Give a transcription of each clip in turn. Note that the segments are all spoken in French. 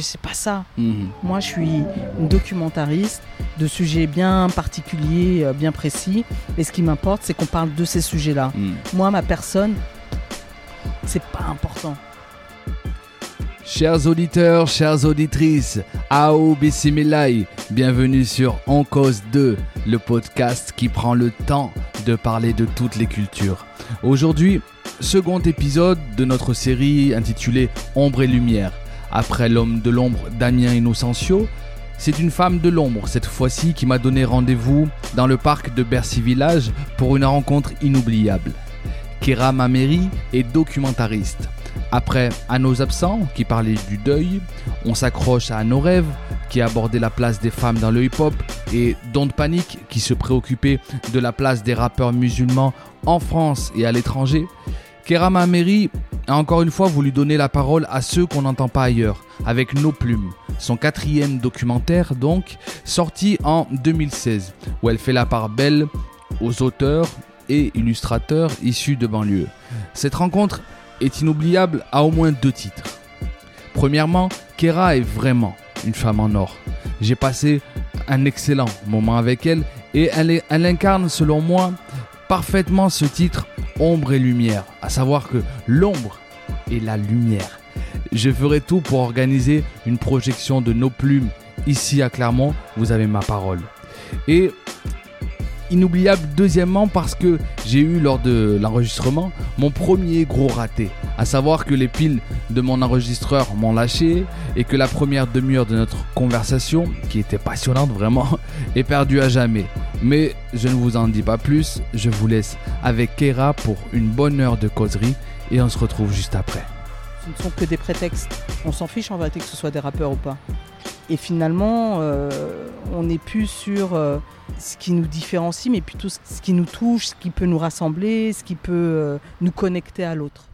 Sais pas ça. Mhm. Moi, je suis une documentariste de sujets bien particuliers, euh, bien précis. Et ce qui m'importe, c'est qu'on parle de ces sujets-là. Mhm. Moi, ma personne, c'est pas important. Chers auditeurs, chères auditrices, Ao Bismillah, bienvenue sur En Cause 2, le podcast qui prend le temps de parler de toutes les cultures. Aujourd'hui, second épisode de notre série intitulée Ombre et Lumière. Après l'homme de l'ombre Damien Innocencio, c'est une femme de l'ombre cette fois-ci qui m'a donné rendez-vous dans le parc de Bercy Village pour une rencontre inoubliable. Kera Mameri est documentariste. Après À nos absents, qui parlait du deuil, on s'accroche à Nos rêves, qui abordait la place des femmes dans le hip-hop, et Don't Panic, qui se préoccupait de la place des rappeurs musulmans en France et à l'étranger. Kera Mameri a encore une fois voulu donner la parole à ceux qu'on n'entend pas ailleurs, avec Nos Plumes, son quatrième documentaire donc, sorti en 2016, où elle fait la part belle aux auteurs et illustrateurs issus de banlieue. Cette rencontre est inoubliable à au moins deux titres. Premièrement, Kera est vraiment une femme en or. J'ai passé un excellent moment avec elle et elle incarne selon moi parfaitement ce titre Ombre et lumière, à savoir que l'ombre est la lumière. Je ferai tout pour organiser une projection de nos plumes ici à Clermont, vous avez ma parole. Et inoubliable deuxièmement parce que j'ai eu lors de l'enregistrement mon premier gros raté, à savoir que les piles de mon enregistreur m'ont lâché et que la première demi-heure de notre conversation, qui était passionnante vraiment, est perdue à jamais. Mais je ne vous en dis pas plus, je vous laisse avec Kera pour une bonne heure de causerie et on se retrouve juste après. Ce ne sont que des prétextes. On s'en fiche en vérité que ce soit des rappeurs ou pas. Et finalement, euh, on n'est plus sur euh, ce qui nous différencie, mais plutôt ce ce qui nous touche, ce qui peut nous rassembler, ce qui peut euh, nous connecter à l'autre.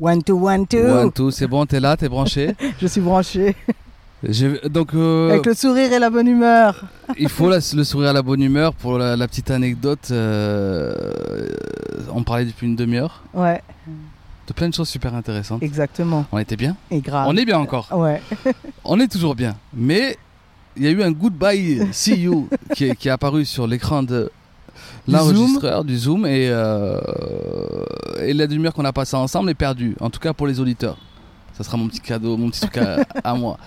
One, two, one, two. One, two, c'est bon, t'es là, t'es branché? Je suis branché. Donc, euh, Avec le sourire et la bonne humeur. il faut la- le sourire à la bonne humeur. Pour la, la petite anecdote, euh, on parlait depuis une demi-heure Ouais, de plein de choses super intéressantes. exactement. On était bien Et grave. On est bien encore. Ouais. On est toujours bien. Mais il y a eu un goodbye see you qui est, qui est apparu sur l'écran de Du l'enregistreur du Zoom et, euh, et la demi-heure qu'on a passée ensemble est perdue. En tout cas pour les auditeurs. Ça sera mon petit cadeau, mon petit truc à, à moi.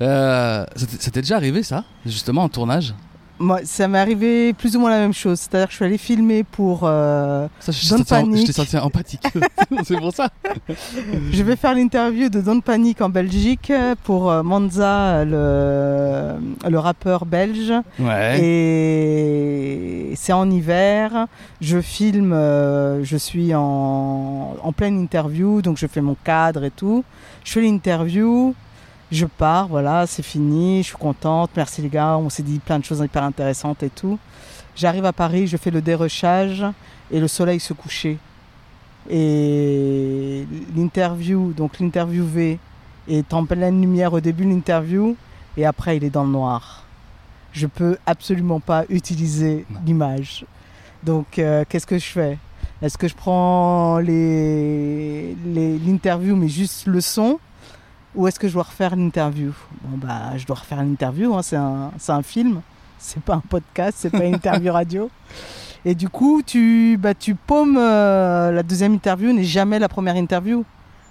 Euh, C'était déjà arrivé ça, justement en tournage? Moi, ça m'est arrivé plus ou moins la même chose. C'est-à-dire que je suis allée filmer pour. euh, Ça, je Don't panique. je t'ai senti empathique. C'est pour ça. Je vais faire l'interview de Don't Panic en Belgique pour euh, Manza, le, le rappeur belge. Ouais. Et c'est en hiver. Je filme, euh, je suis en, en pleine interview, donc je fais mon cadre et tout. Je fais l'interview, je pars, voilà, c'est fini, je suis contente. Merci les gars, on s'est dit plein de choses hyper intéressantes et tout. J'arrive à Paris, je fais le dérochage et le soleil se couchait. Et l'interview, donc l'interviewé est en pleine lumière au début de l'interview et après il est dans le noir. Je peux absolument pas utiliser l'image. Donc euh, qu'est-ce que je fais? Est-ce que je prends les, l'interview mais juste le son ou est-ce que je dois refaire l'interview? Bon bah je dois refaire l'interview, hein, c'est un, c'est un film, c'est pas un podcast, c'est pas une interview radio. Et du coup, tu, bah, tu paumes euh, la deuxième interview n'est jamais la première interview.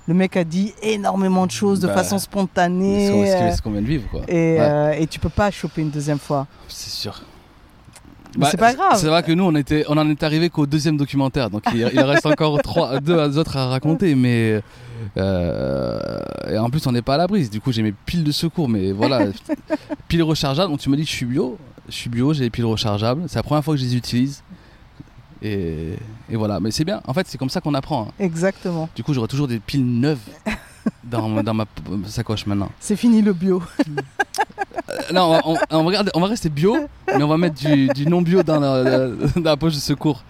Le mec a dit énormément de choses de Bah, façon C'est spontanée. ce qu'on- euh, c'est ce qu'on vient de vivre, quoi. et, Ouais. euh, et tu peux pas choper une deuxième fois. C'est sûr. Mais c'est pas grave. C'est vrai que nous, on, était, on en est arrivé qu'au deuxième documentaire, donc il, il reste encore trois, deux autres à raconter, mais euh, et en plus on n'est pas à la brise. Du coup, j'ai mes piles de secours, mais voilà, piles rechargeables. Donc tu me dis, je suis bio, je suis bio, j'ai des piles rechargeables. C'est la première fois que je les utilise, et, et voilà. Mais c'est bien. En fait, c'est comme ça qu'on apprend. hein. Exactement. Du coup, j'aurai toujours des piles neuves dans, dans ma sacoche maintenant. C'est fini le bio. Euh, non, on, on- on va regarder- on va rester bio, mais on va mettre du, du non bio dans la, dans la poche de secours.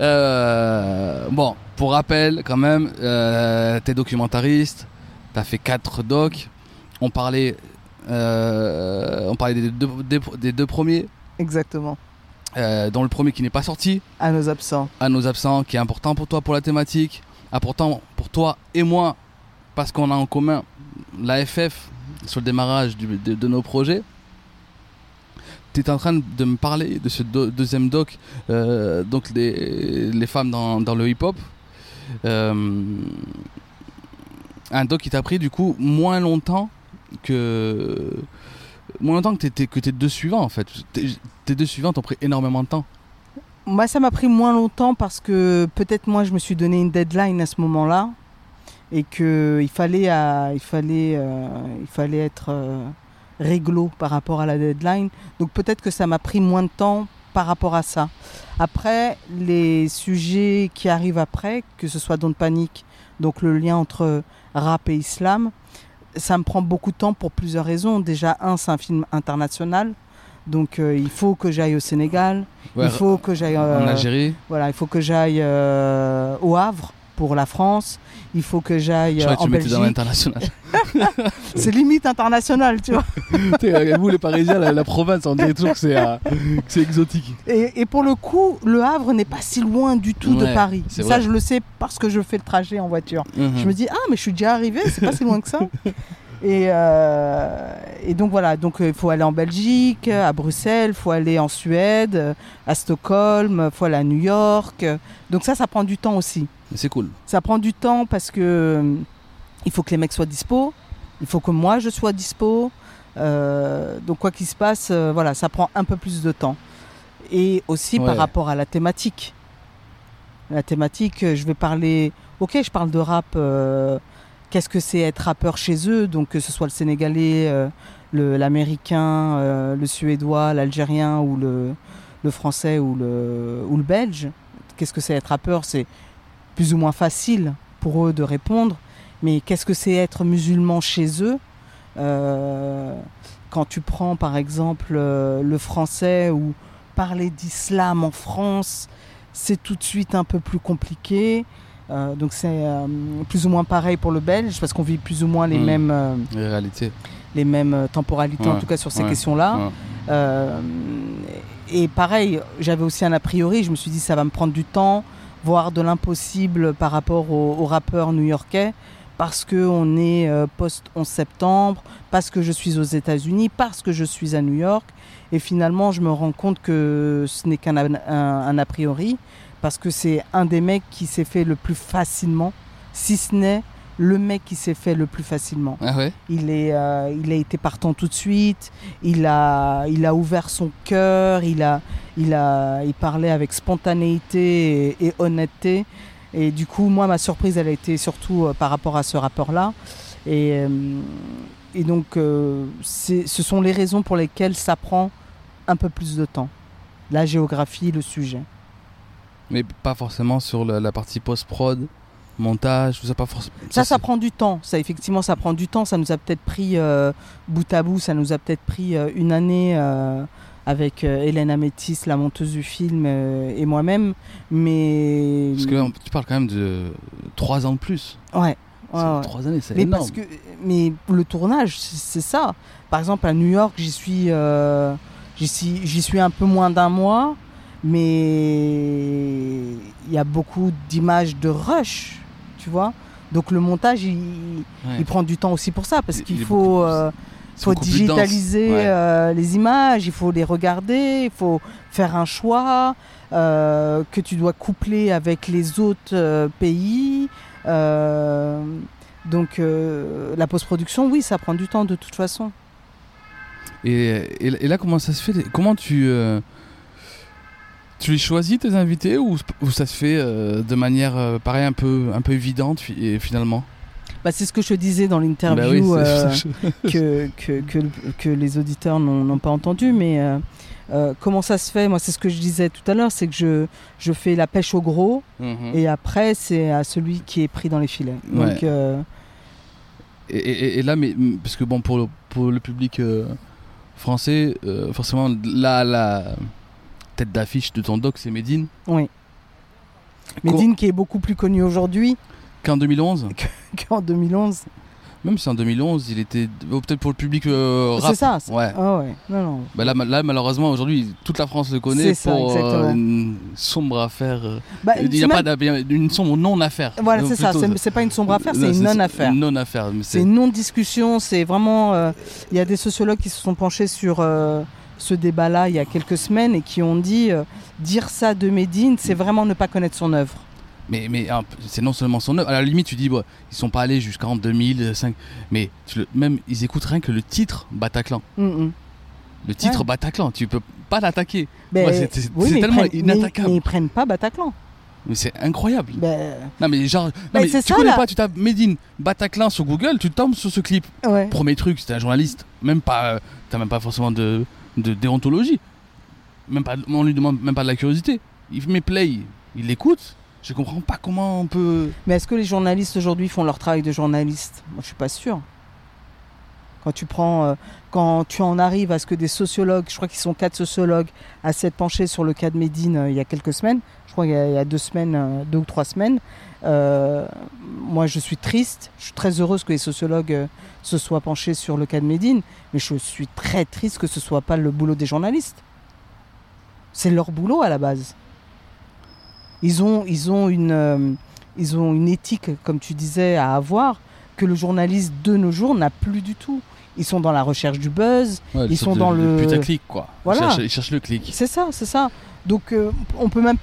Euh, bon, pour rappel, quand même, euh, t'es documentariste, t'as fait quatre docs. On parlait, euh, on parlait des deux, des- des deux premiers, Exactement. dont le premier qui n'est pas sorti, À nos absents. à nos absents, qui est important pour toi pour la thématique, important pour toi et moi, parce qu'on a en commun la FF sur le démarrage de, nos projets. Tu es en train de me parler de ce deuxième doc, euh, donc les, femmes dans, le hip-hop. Euh, un doc qui t'a pris du coup moins longtemps que. Moins longtemps que, t'étais- que tes deux suivants en fait. Tes, tes deux suivants t'ont pris énormément de temps. Moi, ça m'a pris moins longtemps parce que peut-être moi, je me suis donné une deadline à ce moment-là et que il fallait, euh, il fallait, euh, il fallait être euh, réglo par rapport à la deadline. Donc peut-être que ça m'a pris moins de temps par rapport à ça. Après, les sujets qui arrivent après, que ce soit Don't Panic, donc le lien entre rap et islam, ça me prend beaucoup de temps pour plusieurs raisons. Déjà, un, c'est un film international. Donc euh, il faut que j'aille au Sénégal, Ouais, il faut que j'aille en euh, Algérie. voilà, il faut que j'aille euh, au Havre pour la France. Il faut que j'aille euh, en tu mettais dans Belgique. l'international. C'est limite international, tu vois. Sais, Vous, les Parisiens, la, la province, on dirait toujours que c'est euh, c'est exotique. Et, et pour le coup, le Havre n'est pas si loin du tout de Paris. Ça, vrai. je le sais parce que je fais le trajet en voiture. Mhm. Je me dis, ah, mais je suis déjà arrivé, c'est pas si loin que ça. Et, euh, et donc voilà, donc euh, il faut aller en Belgique, à Bruxelles, il faut aller en Suède, euh, à Stockholm, il faut aller à New York. euh. Donc ça, ça prend du temps aussi. C'est cool. Ça prend du temps parce que euh, il faut que les mecs soient dispo, il faut que moi je sois dispo. Euh, donc quoi qu'il se passe, euh, voilà, ça prend un peu plus de temps. Et aussi Ouais. par rapport à la thématique. La thématique, je vais parler. Ok, je parle de rap. euh, Qu'est-ce que c'est être rappeur chez eux? Donc que ce soit le sénégalais, le- l'américain, le suédois, l'algérien ou le, le français ou le, ou le belge. Qu'est-ce que c'est être rappeur? C'est plus ou moins facile pour eux de répondre. Mais qu'est-ce que c'est être musulman chez eux? Euh, Quand tu prends par exemple euh, le français ou parler d'islam en France, c'est tout de suite un peu plus compliqué. Euh, donc c'est plus ou moins pareil pour le belge parce qu'on vit plus ou moins les Mm. mêmes Les réalités. les mêmes temporalités en tout cas sur ces ouais, questions-là. Ouais. Et pareil, j'avais aussi un a priori, je me suis dit ça va me prendre du temps, voire de l'impossible par rapport aux, aux rappeurs new-yorkais, parce qu'on est euh, post-11 septembre, parce que je suis aux États-Unis, parce que je suis à New York. Et finalement, je me rends compte que ce n'est qu'un a- un, un a priori, parce que c'est un des mecs qui s'est fait le plus facilement, si ce n'est le mec qui s'est fait le plus facilement. Ah ouais Il, est, euh, il a été partant tout de suite. Il a, il a ouvert son cœur. Il, a, il, a, il parlait avec spontanéité et, et honnêteté. Et du coup, moi, ma surprise, elle a été surtout euh, par rapport à ce rapport-là. Et, euh, et donc, ce sont les raisons pour lesquelles ça prend un peu plus de temps. La géographie, le sujet. Mais pas forcément sur la, la partie post-prod, montage, tout ça, pas forcément. Ça, ça prend du temps. Ça, effectivement, ça prend du temps. Ça nous a peut-être pris, euh, bout à bout, ça nous a peut-être pris euh, une année euh, avec Hélène Amétis, la monteuse du film, et moi-même. Mais. Parce que tu parles quand même de 3 ans de plus. Ouais. ouais, C'est ouais. Trois années, c'est Mais énorme. parce que, mais le tournage, c'est ça. Par exemple, à New York, j'y suis, j'y suis, j'y suis un peu moins d'un mois, mais il y a beaucoup d'images de rush, tu vois. Donc le montage, il, Ouais. il prend du temps aussi pour ça, parce Il- qu'il faut, euh, faut digitaliser Ouais. euh, les images, il faut les regarder, il faut faire un choix euh, que tu dois coupler avec les autres pays. Donc la post-production, oui, ça prend du temps de toute façon. Et, et- et là, comment ça se fait? Comment tu. Tu les choisis tes invités ou, ou ça se fait euh, de manière euh, pareil un peu un peu évidente fi- finalement? Bah, c'est ce que je disais dans Bah oui, l'interview c'est- euh, que, que, que, que les auditeurs n'ont pas entendu, mais euh, comment ça se fait? Moi, c'est ce que je disais tout à l'heure, c'est que je, je fais la pêche au gros, Mhm. et après, c'est à celui qui est pris dans les filets. Donc, Ouais. Et, et- et là, mais, parce que bon, pour, le- pour le public français, forcément, la, la tête d'affiche de ton doc, c'est Medine. Oui. Medine qui est beaucoup plus connu aujourd'hui Qu'en 2011 qu'en 2011. Même si en 2011, il était oh, peut-être pour le public euh, rap. C'est ça. Ouais. Ah ouais. Non, non. Bah là, ma- là, malheureusement, aujourd'hui, toute la France le connaît ça, pour euh, une sombre affaire. euh, Bah, il n'y a même- pas une sombre non-affaire. Voilà, Euh, c'est ça. C'est pas une sombre affaire, c'est une non-affaire. Une non-affaire. C'est une non-discussion. C'est vraiment. euh, Il y a des sociologues qui se sont penchés sur euh, ce débat-là il y a quelques semaines et qui ont dit euh, dire ça de Medine, c'est vraiment ne pas connaître son œuvre. Mais, mais peu- c'est non seulement son œuvre. À la limite, tu dis, bon, ils sont pas allés jusqu'en 2005. Mais tu le- même, ils écoutent rien que le titre Bataclan. Mm, mm. Le titre Ouais. Bataclan, tu peux pas l'attaquer. Ben, Ouais, c'est- oui, tellement prennent- mais- inattaquable. Mais ils prennent pas Bataclan. Mais c'est incroyable. Ben, Non, mais genre, non, Ben, mais tu ça, connais là. pas, tu tapes Medine Bataclan sur Google, tu tombes sur ce clip. ouais. Premier truc, c'était un journaliste. Même pas, euh, t'as même pas forcément de, de déontologie. Même pas, on lui demande même pas de la curiosité. Il met play, il l'écoute. Je comprends pas comment on peut. Mais est-ce que les journalistes aujourd'hui font leur travail de journaliste? Moi, je suis pas sûr. Quand tu prends, euh, quand tu en arrives à ce que des sociologues, je crois qu'ils sont quatre sociologues, à s'être penchés sur le cas de Médine euh, il y a quelques semaines. Je crois qu'il y a, il y a deux semaines, euh, deux ou trois semaines. Euh, moi, je suis triste. Je suis très heureuse que les sociologues euh, se soient penchés sur le cas de Médine, mais je suis très triste que ce soit pas le boulot des journalistes. C'est leur boulot à la base. Ils ont, ils ont une, euh, ils ont une éthique, comme tu disais, à avoir que le journaliste de nos jours n'a plus du tout. Ils sont dans la recherche du buzz. Ouais, Ils sont de- dans de le- putaclic, quoi. Voilà. Ils cherchent, ils cherchent le clic. C'est ça, c'est ça. Donc, euh, on peut même.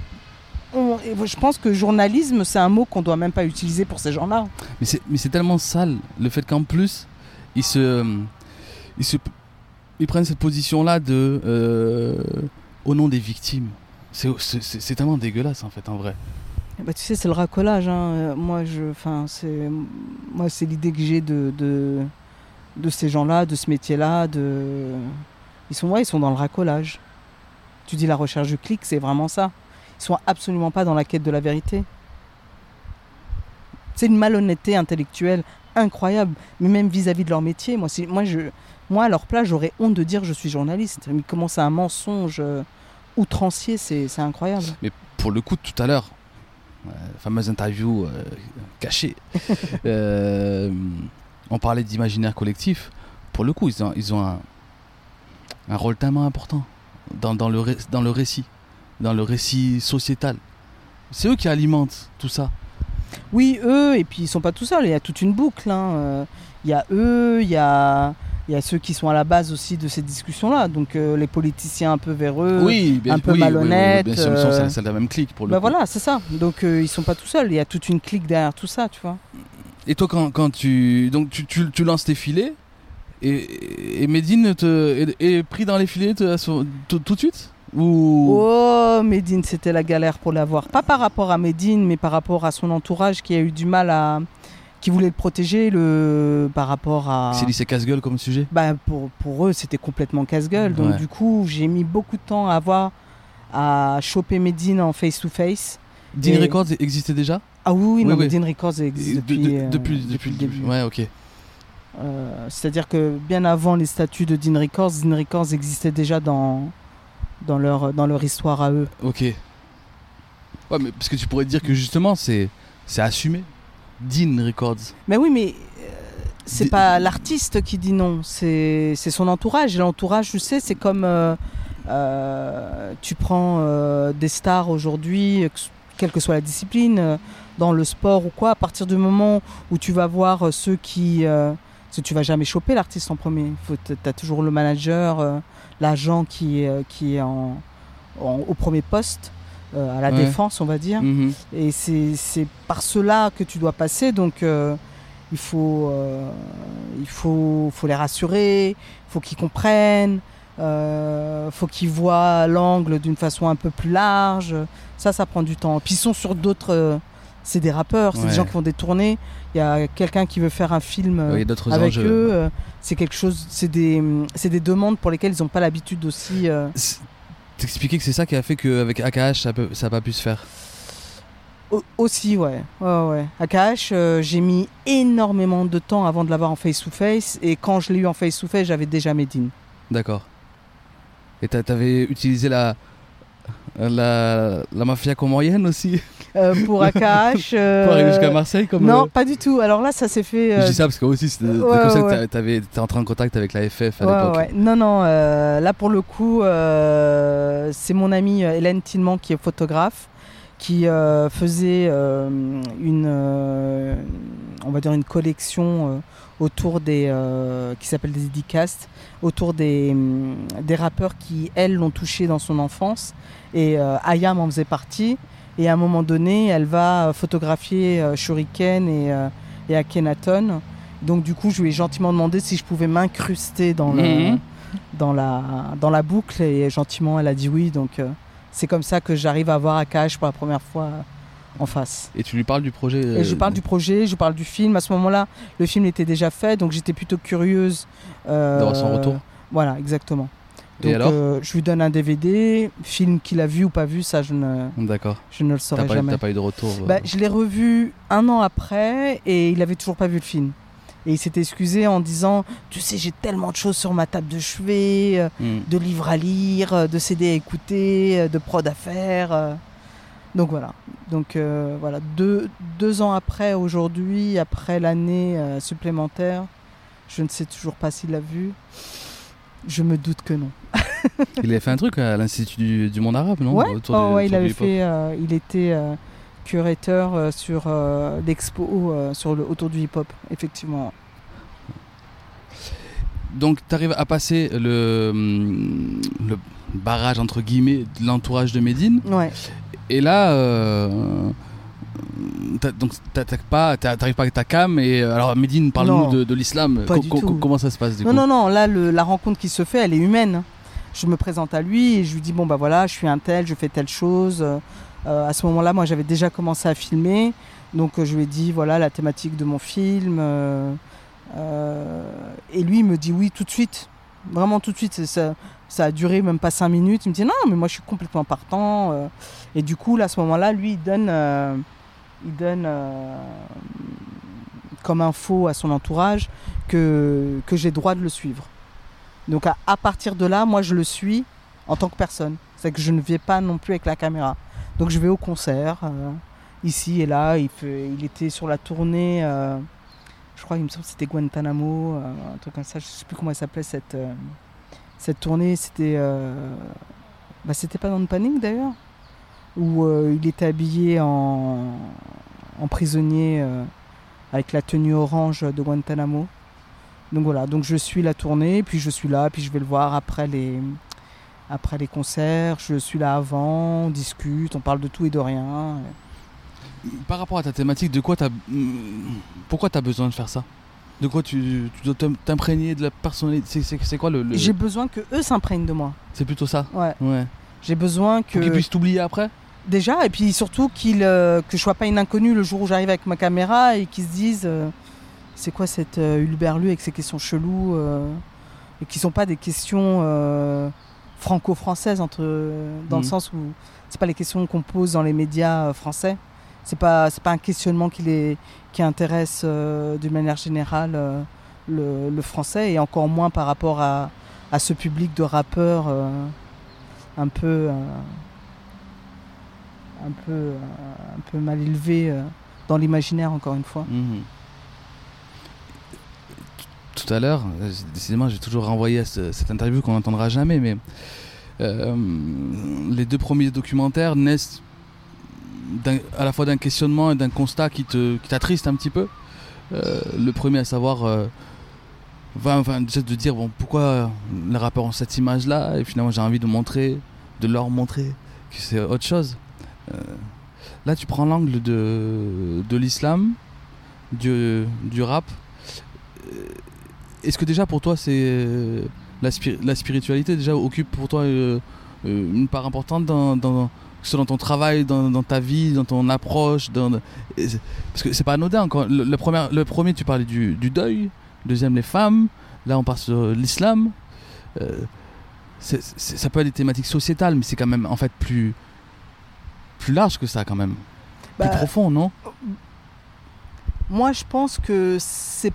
On- je pense que journalisme, c'est un mot qu'on doit même pas utiliser pour ces gens-là. Mais c'est, tellement sale le fait qu'en plus, ils se, ils se, ils prennent cette position-là de, euh, au nom des victimes. C'est, tellement dégueulasse en fait, en vrai. Eh ben, tu sais, c'est le racolage. hein. Euh, Moi, je, enfin, c'est, moi, c'est l'idée que j'ai de, de, de ces gens-là, de ce métier-là. De, ils sont, ouais, ils sont dans le racolage. Tu dis la recherche du clic, c'est vraiment ça. Sont absolument pas dans la quête de la vérité. C'est une malhonnêteté intellectuelle incroyable, mais même vis-à-vis de leur métier. Moi, moi, je, moi, à leur place, j'aurais honte de dire je suis journaliste. Mais comment c'est un mensonge euh, outrancier, c'est, incroyable. Pour le coup, tout à l'heure, euh, fameuse interview euh, cachée, euh, on parlait d'imaginaire collectif. Pour le coup, ils ont, ils ont un, un rôle tellement important dans, dans, le, ré- dans le récit, dans le récit sociétal. C'est eux qui alimentent tout ça. Oui, eux, et puis ils sont pas tout seuls, il y a toute une boucle. hein. Euh, Il y a eux, il y a, il y a ceux qui sont à la base aussi de ces discussions-là. Donc euh, les politiciens un peu véreux. oui, bien, un peu oui, oui, oui, bien sûr, euh, c'est- la même clique pour le Bah coup. voilà, c'est ça. Donc euh, ils sont pas tout seuls, il y a toute une clique derrière tout ça, tu vois. Et toi, quand, quand tu, donc tu, tu, tu lances tes filets, et, et Medine te, est, est pris dans les filets te- sur- tout, tout de suite? Ou Oh, Medine, c'était la galère pour l'avoir. Pas par rapport à Medine, mais par rapport à son entourage qui a eu du mal à. qui voulait le protéger le... par rapport à. c'est dit c'est casse-gueule comme sujet? Bah, pour, pour eux, c'était complètement casse-gueule. Donc, Ouais. du coup, j'ai mis beaucoup de temps à avoir à choper Medine en face-to-face. Dean Et- Records existait déjà? Ah oui, oui, non, oui. Medine Records existe De- depuis, de- euh, depuis, depuis depuis le début. Ouais, ok. Euh, C'est-à-dire que bien avant les statuts de Dean Records, Dean Records existait déjà dans, dans, leur, dans leur histoire à eux. Ok. Ouais, mais parce que tu pourrais dire que justement, c'est, c'est assumé. Dean Records. Mais oui, mais euh, c'est pas l'artiste qui dit non, c'est son entourage. Et l'entourage, tu sais, c'est comme euh, euh, tu prends euh, des stars aujourd'hui, que- quelle que soit la discipline, dans le sport ou quoi, à partir du moment où tu vas voir ceux qui. tu vas jamais choper l'artiste en premier. Tu as toujours le manager, l'agent qui, est, euh, qui est en, en- au premier poste, euh, à la Ouais. défense, on va dire. Mhm. Et c'est par cela que tu dois passer. Donc, euh, il faut, euh, il faut, faut les rassurer, il faut qu'ils comprennent, il faut qu'ils voient l'angle d'une façon un peu plus large. Ça, ça prend du temps. Puis ils sont sur d'autres. c'est des rappeurs, c'est Ouais. des gens qui font des tournées. Il y a quelqu'un qui veut faire un film euh, avec enjeux. eux. euh, c'est quelque chose. C'est des, c'est des demandes pour lesquelles ils n'ont pas l'habitude aussi. euh, T'expliquais que c'est ça qui a fait qu'avec AKH, ça n'a ça pas pu se faire. Au- aussi, ouais. ouais, ouais. AKH, euh, j'ai mis énormément de temps avant de l'avoir en face-to-face. Et quand je l'ai eu en face-to-face, j'avais déjà Medine. D'accord. Et t'a- t'avais utilisé la, la, la mafia comorienne aussi Euh, pour AKH. euh, pour arriver jusqu'à Marseille comme Non, euh, pas du tout. Alors là, ça s'est fait. euh, Je dis ça parce que aussi c'était ouais, comme ça que ouais. t'avais- t'étais entré en contact avec la FF à Ouais, l'époque. Non, non, euh, là pour le coup, euh, c'est mon amie euh, Hélène Tillman qui est photographe, qui euh, faisait euh, une, euh, on va dire une collection euh, autour des, euh, qui s'appelle des dédicaces, autour des, hum, des rappeurs qui, elle, l'ont touché dans son enfance. Et euh, Ayam en faisait partie. Et à un moment donné, elle va photographier euh, Shuriken et, euh, et Akhenaton. Donc du coup, je lui ai gentiment demandé si je pouvais m'incruster dans, Mhm. dans, la, dans la boucle et gentiment elle a dit oui. Donc euh, c'est comme ça que j'arrive à voir Akash pour la première fois euh, en face. Et tu lui parles du projet Et je euh, parle du projet, je parle du film. À ce moment-là, le film était déjà fait, donc j'étais plutôt curieuse. euh, D'avoir son retour. Voilà, exactement. Et Donc alors euh, je lui donne un DVD, film qu'il a vu ou pas vu, ça je ne, D'accord. je ne le T'as saurai pas, jamais. t'as pas eu de retour euh, Bah, je l'ai revu un an après et il avait toujours pas vu le film. Et il s'était excusé en disant Tu sais, j'ai tellement de choses sur ma table de chevet, euh, hmm. de livres à lire, euh, de CD à écouter, euh, de prod à faire. Donc voilà. Donc euh, voilà. Deux, deux ans après, aujourd'hui, après l'année euh, supplémentaire, je ne sais toujours pas s'il l'a vu. Je me doute que non. Il avait fait un truc à l'Institut du, du monde arabe, non? Ouais, Autour Oh, ouais, il avait fait. euh, il était curateur sur l'expo sur le autour du hip-hop, effectivement. Donc tu arrives à passer le, le barrage entre guillemets de l'entourage de Médine. Ouais. Et là, euh, donc t'attaques pas, t'a- t'arrives pas avec ta cam. Et euh, alors Médine, parle-nous de, de l'islam. Co- co- comment ça se passe du Non, coup non, non. Là, le- la rencontre qui se fait, elle est humaine. Je me présente à lui et je lui dis bon bah voilà, je suis un tel, je fais telle chose. Euh, à ce moment-là, moi, j'avais déjà commencé à filmer, donc euh, je lui ai dit voilà la thématique de mon film. euh, et lui, il me dit oui tout de suite, vraiment tout de suite. Ça, ça a duré même pas cinq minutes. Il me dit non, mais moi, je suis complètement partant. euh. et du coup, là, à ce moment-là, lui, il donne, euh, il donne euh, comme info à son entourage que, que j'ai droit de le suivre. Donc à, partir de là, moi je le suis en tant que personne. C'est que je ne vais pas non plus avec la caméra. Donc je vais au concert, ici et là. Il, il était sur la tournée, je crois, il me semble que c'était Guantanamo, euh, un truc comme ça. Je ne sais plus comment elle s'appelait cette, euh, cette tournée. C'était euh, bah, c'était pas dans le panique d'ailleurs, où il était habillé en, prisonnier avec la tenue orange de Guantanamo. Donc voilà, donc je suis la tournée, puis je suis là, puis je vais le voir après les, après les concerts, je suis là avant, on discute, on parle de tout et de rien. Par rapport à ta thématique, de quoi t'as, hum, pourquoi t'as besoin de faire ça? De quoi tu, tu dois t'im- t'imprégner de la personnalité C'est, quoi le, le- J'ai besoin que eux s'imprègnent de moi. C'est plutôt ça? Ouais. Ouais. J'ai besoin que qu'ils puissent t'oublier après? déjà et puis surtout qu'ils euh, que je sois pas une inconnue le jour où j'arrive avec ma caméra et qu'ils se disent euh, c'est quoi cette euh, Hulberlu avec ces questions cheloues et qui sont pas des questions franco-françaises entre dans le Mhm. sens où c'est pas les questions qu'on pose dans les médias français. C'est pas c'est pas un questionnement qui les qui intéresse euh, d'une manière générale euh, le, le français et encore moins par rapport à, à ce public de rappeurs euh, un peu un peu un peu mal élevé dans l'imaginaire encore une fois. Mhm. Tout à l'heure, décidément, j'ai toujours renvoyé à ce- cette interview qu'on n'entendra jamais, mais les deux premiers documentaires naissent à la fois d'un questionnement et d'un constat qui te qui t'attriste un petit peu. Euh, le premier à savoir, euh, enfin, de dire bon pourquoi les rappeurs ont cette image-là, et finalement j'ai envie de montrer, de leur montrer que c'est autre chose. Euh, là, tu prends l'angle de, de l'islam, du, du rap. Euh, Est-ce que déjà pour toi, c'est la, la spiritualité déjà occupe pour toi une part importante dans, que ce soit dans ton travail, dans, dans ta vie, dans ton approche dans, Parce que c'est pas anodin. Quand, le, le premier, le premier, tu parlais du, du deuil. Deuxième, les femmes. Là, on passe sur l'islam. Euh, ça peut être des thématiques sociétales, mais c'est quand même en fait plus, plus large que ça quand même. Bah, plus profond, non? Moi, je pense que c'est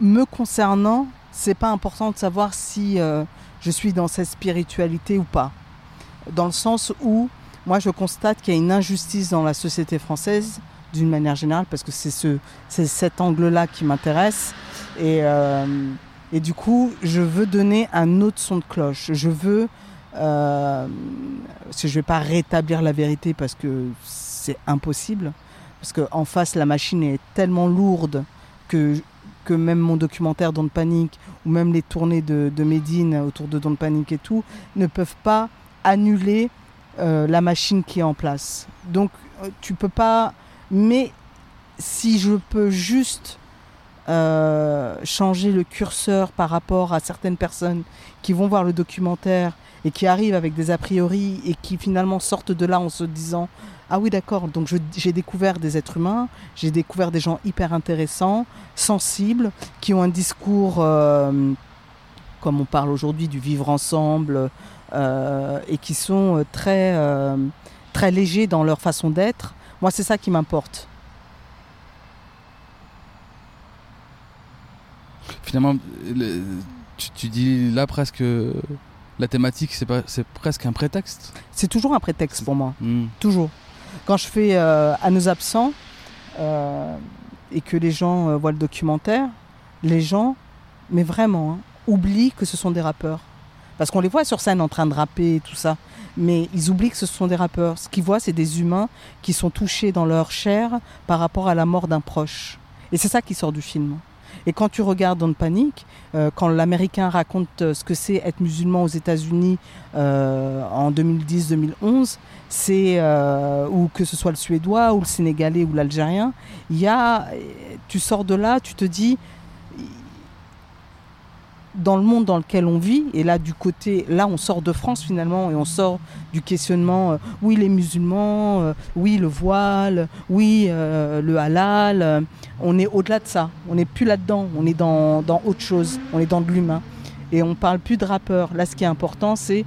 me concernant, c'est pas important de savoir si euh, je suis dans cette spiritualité ou pas. Dans le sens où moi, je constate qu'il y a une injustice dans la société française d'une manière générale, parce que c'est ce, cet angle-là qui m'intéresse. Et, euh, et du coup, je veux donner un autre son de cloche. Je veux, euh, je vais pas rétablir la vérité parce que c'est impossible, parce qu'en face, la machine est tellement lourde que que même mon documentaire Don't Panic ou même les tournées de, de Médine autour de Don't Panic et tout ne peuvent pas annuler euh, la machine qui est en place. Donc euh, tu peux pas. Mais si je peux juste euh, changer le curseur par rapport à certaines personnes qui vont voir le documentaire et qui arrivent avec des a priori et qui finalement sortent de là en se disant ah oui d'accord donc j'ai découvert des êtres humains j'ai découvert des gens hyper intéressants sensibles qui ont un discours comme on parle aujourd'hui du vivre ensemble et qui sont euh, très euh, très légers dans leur façon d'être moi c'est ça qui m'importe Finalement, le- tu, tu dis là presque la thématique, c'est pas- c'est presque un prétexte. c'est toujours un prétexte pour moi Hmm. Toujours. Quand je fais euh, à nos absents euh, et que les gens euh, voient le documentaire, les gens, mais vraiment, hein, oublient que ce sont des rappeurs. Parce qu'on les voit sur scène en train de rapper et tout ça. Mais ils oublient que ce sont des rappeurs. Ce qu'ils voient, c'est des humains qui sont touchés dans leur chair par rapport à la mort d'un proche. Et c'est ça qui sort du film. Et quand tu regardes Don't Panic, euh, quand l'Américain raconte euh, ce que c'est être musulman aux États-Unis euh, en 2010-2011, c'est euh, ou que ce soit le suédois ou le sénégalais ou l'algérien, il tu sors de là, tu te dis dans le monde dans lequel on vit, et là du côté, là on sort de France finalement et on sort du questionnement, euh, oui les musulmans, euh, oui le voile, oui euh, le halal, on est au-delà de ça, on n'est plus là-dedans, on est dans, dans autre chose, on est dans de l'humain. Et on parle plus de rappeurs. Là ce qui est important c'est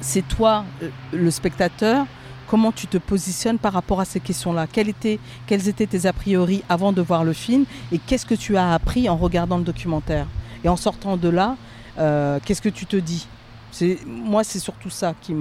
c'est toi, le spectateur, comment tu te positionnes par rapport à ces questions-là? Quels étaient, tes a priori avant de voir le film Et qu'est-ce que tu as appris en regardant le documentaire? Et en sortant de là, euh, qu'est-ce que tu te dis? Moi, c'est surtout ça qui,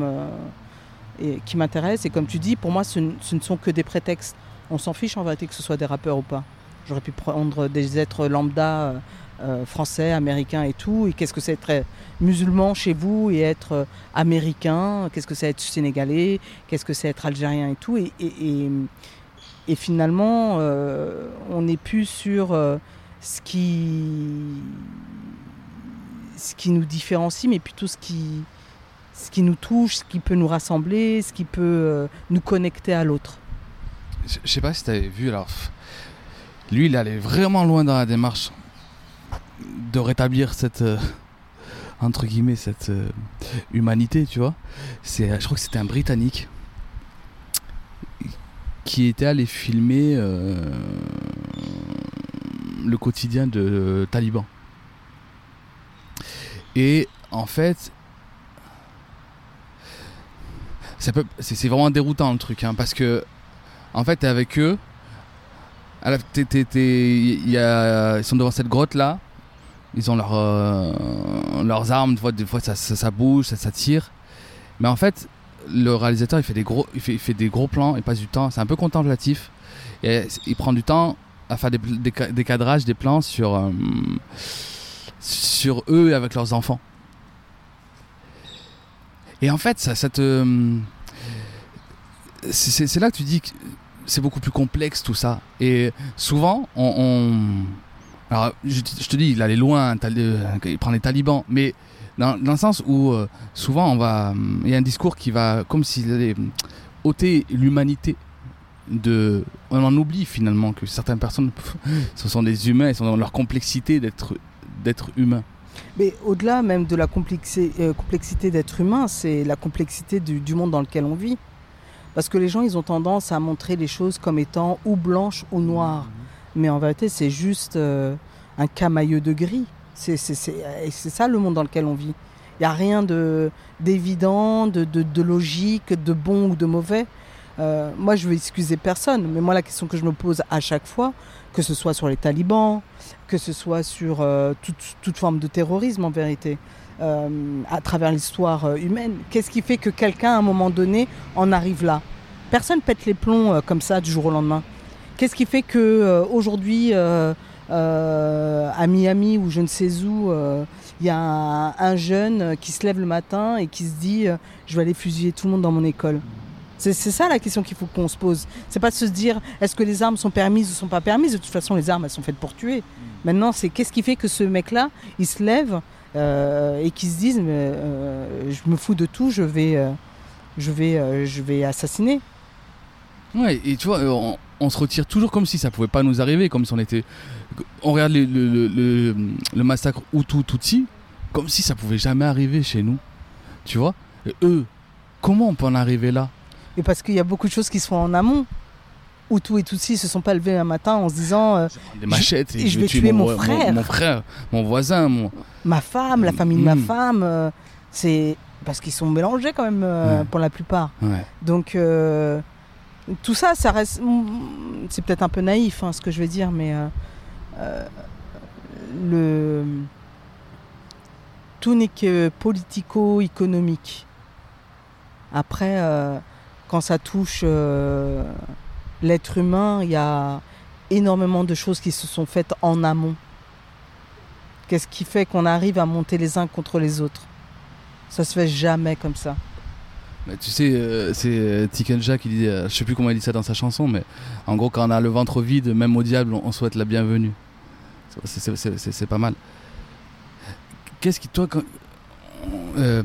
m'intéresse. Et comme tu dis, pour moi, ce ne sont que des prétextes. On s'en fiche en vérité que ce soit des rappeurs ou pas. J'aurais pu prendre des êtres lambda euh, euh, français, américains et tout. Et qu'est-ce que c'est être musulman chez vous et être euh, américain Qu'est-ce que c'est être sénégalais Qu'est-ce que c'est être algérien et tout Et, finalement, euh, on n'est plus sur ce qui ce qui nous différencie, mais plutôt ce qui ce qui nous touche, ce qui peut nous rassembler, ce qui peut nous connecter à l'autre. Je je sais pas si tu avais vu, alors. Lui, il allait vraiment loin dans la démarche de rétablir cette. euh, entre guillemets, cette euh, humanité, tu vois. C'est, je crois que c'était un Britannique qui était allé filmer euh, le quotidien de euh, talibans. Et en fait, c'est, vraiment déroutant le truc, hein, parce que en fait, t'es avec eux. à y ils sont devant cette grotte là. Ils ont leur, euh, leurs armes. Des fois, ça, bouge, ça, ça tire. Mais en fait, le réalisateur il fait des gros, il fait, des gros plans. Il passe du temps. C'est un peu contemplatif. Il prend du temps à faire des, des, ca- des cadrages, des plans sur, euh, sur eux et avec leurs enfants. Et en fait, ça, te. c'est- là que tu dis que c'est beaucoup plus complexe tout ça. Et souvent, on- alors, je, te- je te dis, il allait loin, euh, il prend les talibans, mais dans, dans le sens où euh, souvent, on va. Il y a un discours qui va. comme s'il allait hum, ôter l'humanité de. On en oublie finalement que certaines personnes, pff, ce sont des humains, ils sont dans leur complexité d'être d'être humains. Mais au-delà même de la complexi- euh, complexité d'être humain, c'est la complexité du, du monde dans lequel on vit. Parce que les gens, ils ont tendance à montrer les choses comme étant ou blanches ou noires. Mais en vérité, c'est juste euh, un camailleux de gris. C'est ça le monde dans lequel on vit. Il n'y a rien de- d'évident, de, logique, de bon ou de mauvais. Euh, moi, je veux excuser personne, mais moi, la question que je me pose à chaque fois, que ce soit sur les talibans, que ce soit sur euh, toute, toute forme de terrorisme en vérité, euh, à travers l'histoire humaine, qu'est-ce qui fait que quelqu'un, à un moment donné, en arrive là? Personne pète les plombs comme ça du jour au lendemain. Qu'est-ce qui fait que aujourd'hui, euh, euh, à Miami ou je ne sais où, euh, il y a un, un jeune qui se lève le matin et qui se dit euh, je vais aller fusiller tout le monde dans mon école. C'est ça la question qu'il faut qu'on se pose. C'est pas de se dire est-ce que les armes sont permises ou sont pas permises? De toute façon, les armes elles sont faites pour tuer. Maintenant, c'est qu'est-ce qui fait que ce mec-là, il se lève euh, et qu'il se dise mais, euh, je me fous de tout, je vais, euh, je vais, euh, je vais assassiner. Ouais, et tu vois, euh, on, on se retire toujours comme si ça pouvait pas nous arriver, comme si on était. On regarde le, le, le, le- le massacre Hutu-Tutsi, comme si ça pouvait jamais arriver chez nous. Tu vois? Et eux, comment on peut en arriver là? Et parce qu'il y a beaucoup de choses qui se font en amont. Hutu et Tutsi se sont pas levés un matin en se disant euh, Des machettes et je vais tuer mon frère. Mon, frère, mon voisin, mon. ma femme, la famille de ma Mm. femme. euh, c'est parce qu'ils sont mélangés quand même euh, Ouais. pour la plupart. Ouais. Donc euh, tout ça, ça reste. mm, C'est peut-être un peu naïf hein, ce que je vais dire, mais euh, euh, tout n'est que politico-économique. Après, euh, quand ça touche l'être humain, il y a énormément de choses qui se sont faites en amont. Qu'est-ce qui fait qu'on arrive à monter les uns contre les autres? Ça se fait jamais comme ça. Mais tu sais, euh, c'est euh, Tikenja qui dit, euh, je sais plus comment il dit ça dans sa chanson, mais en gros, quand on a le ventre vide, même au diable, on, on souhaite la bienvenue. C'est- pas mal. Qu'est-ce qui, toi, quand, euh,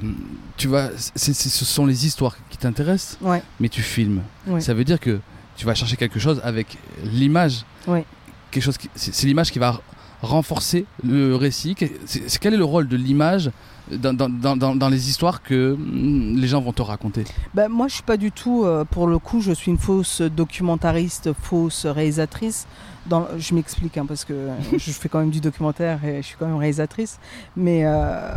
tu c'est- ce sont les histoires qui t'intéressent, Ouais. mais tu filmes. Ouais. Ça veut dire que tu vas chercher quelque chose avec l'image. Ouais. Quelque chose c'est l'image qui va renforcer le récit. Quel est le rôle de l'image dans, dans- dans- les histoires que mm, les gens vont te raconter Ben, moi, je suis pas du tout, euh, pour le coup, je suis une fausse documentariste, fausse réalisatrice. Dans, je m'explique, hein, parce que je fais quand même du documentaire et je suis quand même réalisatrice. Mais euh,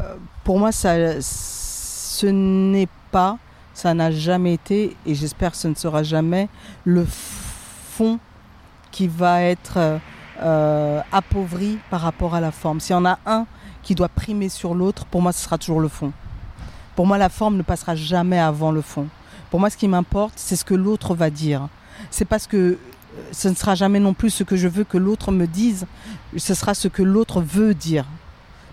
pour moi, ça, ce n'est pas, ça n'a jamais été, et j'espère que ce ne sera jamais, le fond qui va être euh, appauvri par rapport à la forme. S'il y en a un qui doit primer sur l'autre, pour moi, ce sera toujours le fond. Pour moi, la forme ne passera jamais avant le fond. Pour moi, ce qui m'importe, c'est ce que l'autre va dire. C'est parce que euh, ce ne sera jamais non plus ce que je veux que l'autre me dise, ce sera ce que l'autre veut dire.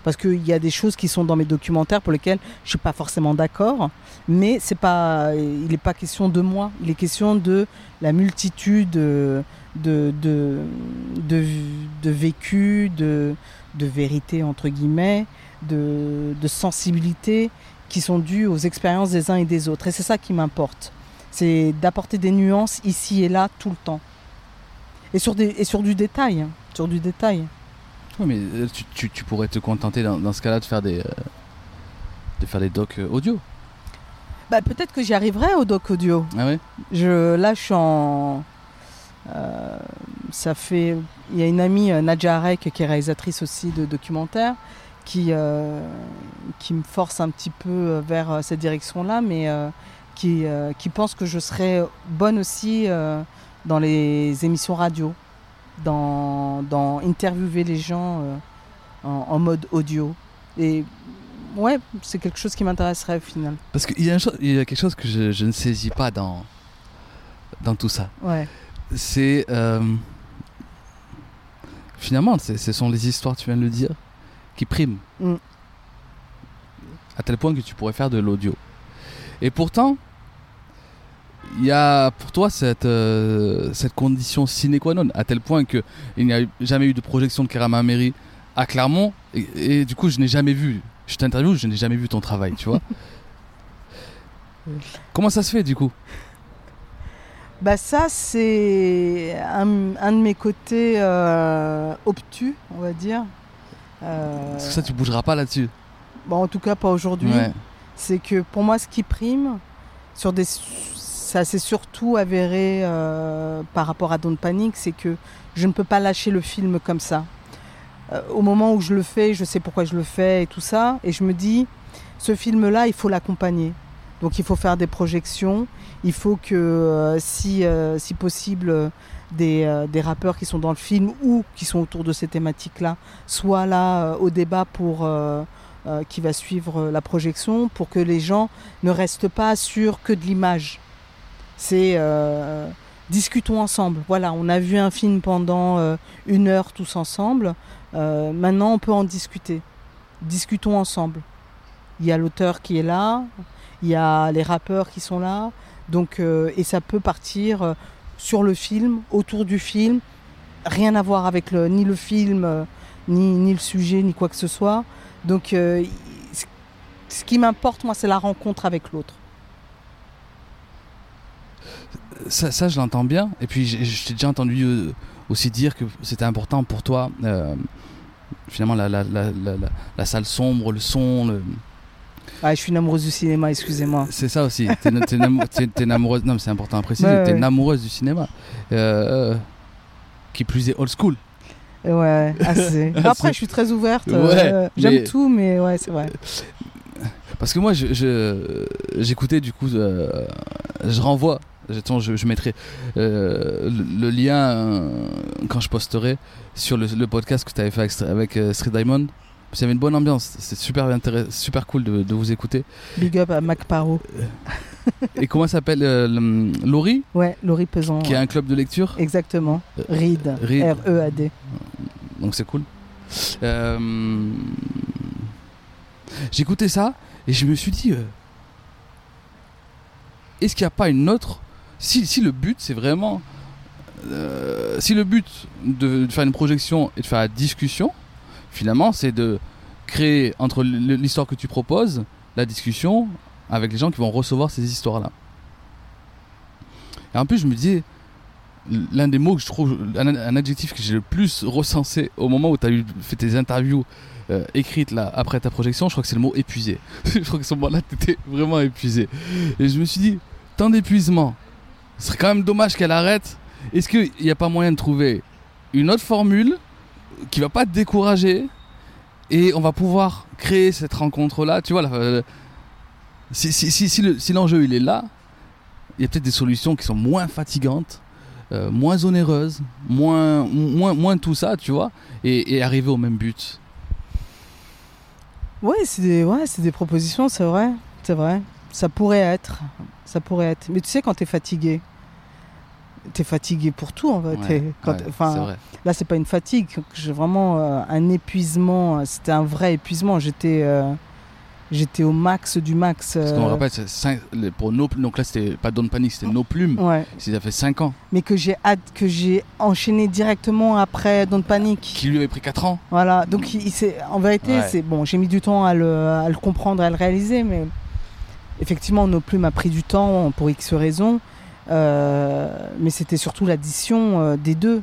Parce qu'il y a des choses qui sont dans mes documentaires pour lesquelles je ne suis pas forcément d'accord, mais c'est pas, il n'est pas question de moi, il est question de la multitude de, de, de, de, de vécus, de, de vérités, entre guillemets, de, de sensibilité qui sont dues aux expériences des uns et des autres. Et c'est ça qui m'importe. C'est d'apporter des nuances ici et là tout le temps. Et sur, des, et sur du détail. hein, Sur du détail. Ouais, mais euh, tu, tu- tu pourrais te contenter dans, dans ce cas-là de faire des, euh, de faire des docs euh, audio. Bah, Peut-être que j'y arriverai au doc audio. Ah ouais? Je, là, je suis en. Euh, ça fait. Il y a une amie, euh, Nadja Arek, qui est réalisatrice aussi de documentaires, qui, euh, qui me force un petit peu vers cette direction-là, mais euh, qui, qui pense que je serais bonne aussi dans les émissions radio, dans, dans interviewer les gens en, en mode audio. Et ouais, c'est quelque chose qui m'intéresserait au final. Parce qu'il y a quelque chose que je, je ne saisis pas dans, dans tout ça. Ouais. C'est. euh, finalement, c'est- ce sont les histoires, tu viens de le dire, qui priment. Mm. À tel point que tu pourrais faire de l'audio. Et pourtant, il y a pour toi cette, euh, cette condition sine qua non, à tel point qu'il n'y a jamais eu de projection de Kerama Mary à Clermont, et, et du coup, je n'ai jamais vu. Je t'interviewe, je n'ai jamais vu ton travail, tu vois. Comment ça se fait du coup? Bah ça, c'est un, un de mes côtés euh, obtus, on va dire. Euh, Parce que ça, tu bougeras pas là-dessus? bon, en tout cas, pas aujourd'hui. Ouais. C'est que pour moi, ce qui prime, sur des, ça s'est surtout avéré euh, par rapport à Don't Panic, c'est que je ne peux pas lâcher le film comme ça. Au moment où je le fais, je sais pourquoi je le fais et tout ça, et je me dis, ce film-là, il faut l'accompagner. Donc il faut faire des projections. Il faut que, euh, si, euh, si possible, euh, des, rappeurs qui sont dans le film ou qui sont autour de ces thématiques-là soient là au débat pour, qui va suivre la projection pour que les gens ne restent pas sur que de l'image. C'est discutons ensemble. Voilà, on a vu un film pendant une heure tous ensemble. Maintenant, on peut en discuter. Discutons ensemble. Il y a l'auteur qui est là, il y a les rappeurs qui sont là, donc euh, et ça peut partir euh, sur le film, autour du film, rien à voir avec le, ni le film, euh, ni, ni le sujet, ni quoi que ce soit. Donc, ce qui m'importe, moi, c'est la rencontre avec l'autre. Ça, je l'entends bien. Et puis, je t'ai déjà entendu aussi dire que c'était important pour toi, finalement, la, la, la, la, salle sombre, le son. Ah, je suis une amoureuse du cinéma, excusez-moi. C'est ça aussi. T'es une, t'es une amou- t'es- t'es une amoureuse. Non, mais c'est important à préciser. Ouais, T'es ouais. amoureuse du cinéma. Euh, qui plus est old school. Ouais, assez. Après, C'est- je suis très ouverte. Ouais, euh, J'aime mais- tout, mais ouais, c'est vrai. Parce que moi, je- je- j'écoutais du coup, euh, je renvoie, attends, je, je mettrai euh, le, le lien euh, quand je posterai sur le, le podcast que tu avais fait avec, avec, euh, Street Diamond. Qu'il y avait une bonne ambiance, c'est super, super cool de, de vous écouter. Big up à Mac Paro. Et comment s'appelle euh, Laurie, Ouais, Laurie Pesant. qui a un club de lecture? Exactement. Euh. Reed. R-E-A-D. donc c'est cool. Euh, J'écoutais ça et je me suis dit, euh, est-ce qu'il n'y a pas une autre? Si, si le but c'est vraiment, euh, si le but de, de faire une projection et de faire la discussion, finalement c'est de créer entre l'histoire que tu proposes, la discussion avec les gens qui vont recevoir ces histoires-là. Et en plus je me disais, l'un des mots que je trouve, un, adjectif que j'ai le plus recensé au moment où tu as fait tes interviews euh, écrites là, après ta projection, je crois que c'est le mot épuisé. je crois que ce moment-là, tu étais vraiment épuisé. Et je me suis dit, tant d'épuisement, ce serait quand même dommage qu'elle arrête. Est-ce qu'il n'y a pas moyen de trouver une autre formule qui va pas te décourager et on va pouvoir créer cette rencontre-là Tu vois, la- euh, si, si, si, le- si l'enjeu il est là, il y a peut-être des solutions qui sont moins fatigantes euh, moins onéreuse, moins, moins, moins tout ça, tu vois, et, arriver au même but. Ouais, c'est des, ouais, c'est des propositions, c'est vrai. C'est vrai. Ça pourrait être. Ça pourrait être. Mais tu sais, quand t'es fatigué, t'es fatigué pour tout en fait. Ouais, quand- vrai. Là, c'est pas une fatigue. J'ai vraiment euh, un épuisement. C'était un vrai épuisement. J'étais, euh, j'étais au max du max. Parce qu'on euh, rappelle, cinq- pour nos, donc là c'était pas Don Panic, c'était nos plumes. Ouais. Ça fait 5 ans. Mais que j'ai hâte, que j'ai enchaîné directement après Don't Panic. Qui lui avait pris 4 ans. Voilà. Donc, il, il s'est- en vérité, Ouais. c'est bon. J'ai mis du temps à le, à le comprendre, à le réaliser, mais effectivement, nos plumes a pris du temps pour X raisons. Euh, mais c'était surtout l'addition euh, des deux.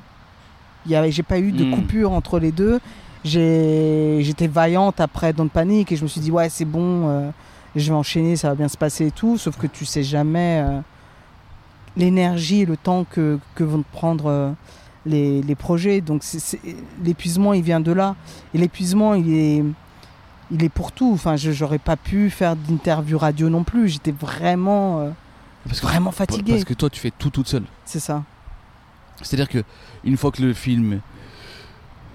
J'ai pas eu de Mm. coupure entre les deux. J'étais vaillante après Don't Panic et je me suis dit ouais c'est bon, euh, je vais enchaîner, ça va bien se passer et tout. Sauf que tu sais jamais l'énergie et le temps que, que vont prendre les, les projets. Donc l'épuisement il vient de là. Et l'épuisement il est, il est pour tout. Enfin je j'aurais pas pu faire d'interview radio non plus. J'étais vraiment, euh, Parce que, vraiment fatigué. Parce que toi tu fais tout toute seule. C'est ça. C'est-à-dire que une fois que le film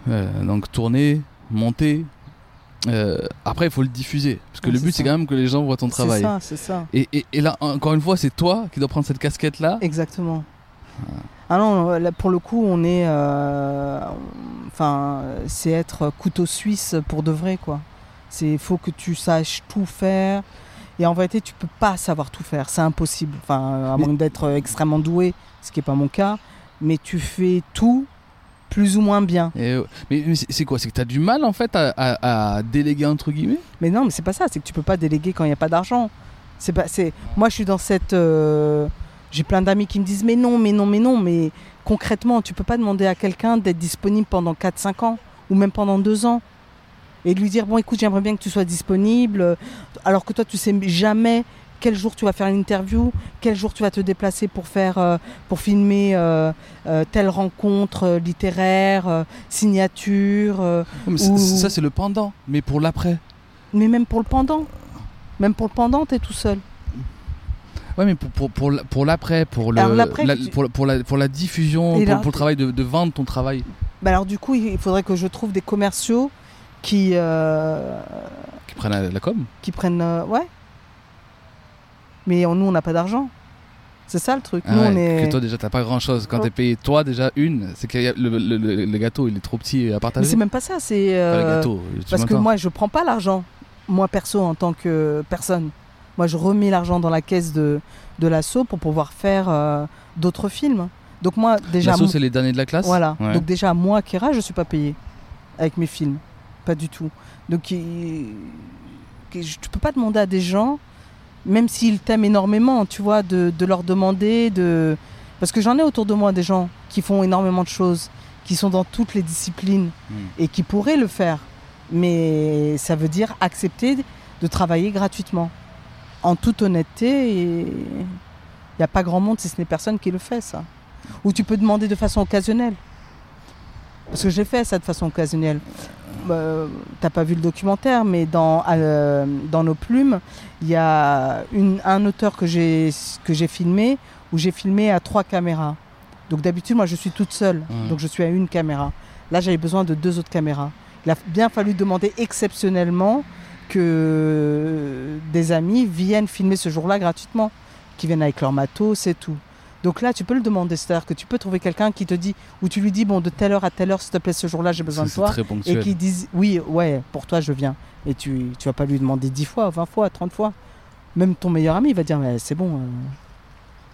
euh, donc tourné, monté, euh, après il faut le diffuser. Parce que le c'est but c'est quand même que les gens voient ton C'est travail. ça, c'est ça. Et, et, et là encore une fois c'est toi qui dois prendre cette casquette là. Exactement. Ah non, là, pour le coup, on est. euh, Enfin, c'est être couteau suisse pour de vrai, quoi. C'est faut que tu saches tout faire. Et en vérité, tu peux pas savoir tout faire. C'est impossible. Enfin, à Mais- moins d'être extrêmement doué, ce qui est pas mon cas. Mais tu fais tout plus ou moins bien. Et, euh, mais mais c'est c'est quoi? C'est que tu as du mal en fait à, à- à déléguer entre guillemets? Mais non, mais c'est pas ça. C'est que tu peux pas déléguer quand il n'y a pas d'argent. C'est pas. C'est. Moi, je suis dans cette. euh, J'ai plein d'amis qui me disent mais non, mais non, mais non. Mais concrètement, tu peux pas demander à quelqu'un d'être disponible pendant 4-5 ans ou même pendant 2 ans et de lui dire bon, écoute, j'aimerais bien que tu sois disponible. Alors que toi, tu sais jamais quel jour tu vas faire une interview, quel jour tu vas te déplacer pour faire, euh, pour filmer euh, euh, telle rencontre euh, littéraire, euh, signature. euh, Ou- Ça c'est le pendant, mais pour l'après. mais même pour le pendant. Même pour le pendant, t'es tout seul. Ouais, mais pour, pour, pour, la- pour l'après, pour, le, l'après, la, tu- pour, la- pour, la, pour la diffusion, pour, le travail de, de vendre ton travail, Bah alors du coup, il faudrait que je trouve des commerciaux qui, euh, qui prennent la, la com. qui prennent... euh, ouais. Mais on- nous, on n'a pas d'argent. C'est ça le truc. Ah nous, ouais, on est... Que toi, déjà, t'as pas grand chose. Quand Oh. t'es payé, toi, déjà, une, c'est que le, le, le- le gâteau, il est trop petit à Mais partager. c'est même pas ça, c'est... Euh, gâteau. tu Parce que moi, je prends pas l'argent, moi perso, en tant que personne. Moi, je remets l'argent dans la caisse de, de l'assaut pour pouvoir faire euh, d'autres films. Donc moi, déjà... L'assaut, c'est les derniers de la classe Voilà. Ouais. Donc déjà, moi, Kera, je suis pas payé avec mes films. Pas du tout. Donc tu peux pas demander à des gens, même s'ils t'aiment énormément, tu vois, de, de leur demander de... Parce que j'en ai autour de moi des gens qui font énormément de choses, qui sont dans toutes les disciplines Hmm. et qui pourraient le faire. Mais ça veut dire accepter de travailler gratuitement. En toute honnêteté, il n'y a pas grand monde, si ce n'est personne, qui le fait, ça. Ou tu peux demander de façon occasionnelle. Parce que j'ai fait ça de façon occasionnelle. Euh, T'as pas vu le documentaire, mais dans, euh, dans nos plumes, il y a une- un auteur que j'ai filmé, où j'ai filmé à trois caméras. Donc d'habitude, moi, je suis toute seule. Mhm. Donc je suis à une caméra. Là, j'avais besoin de deux autres caméras. Il a bien fallu demander exceptionnellement que des amis viennent filmer ce jour-là gratuitement, qui viennent avec leur matos, c'est tout. Donc là, tu peux le demander, c'est-à-dire que tu peux trouver quelqu'un qui te dit, ou tu lui dis, bon, de telle heure à telle heure, s'il te plaît, ce jour-là, j'ai besoin de toi. très Et qui disent, oui, ouais, pour toi, je viens. Et tu, tu vas pas lui demander 10 fois, 20 fois, 30 fois. Même ton meilleur ami, va dire, mais c'est bon, euh,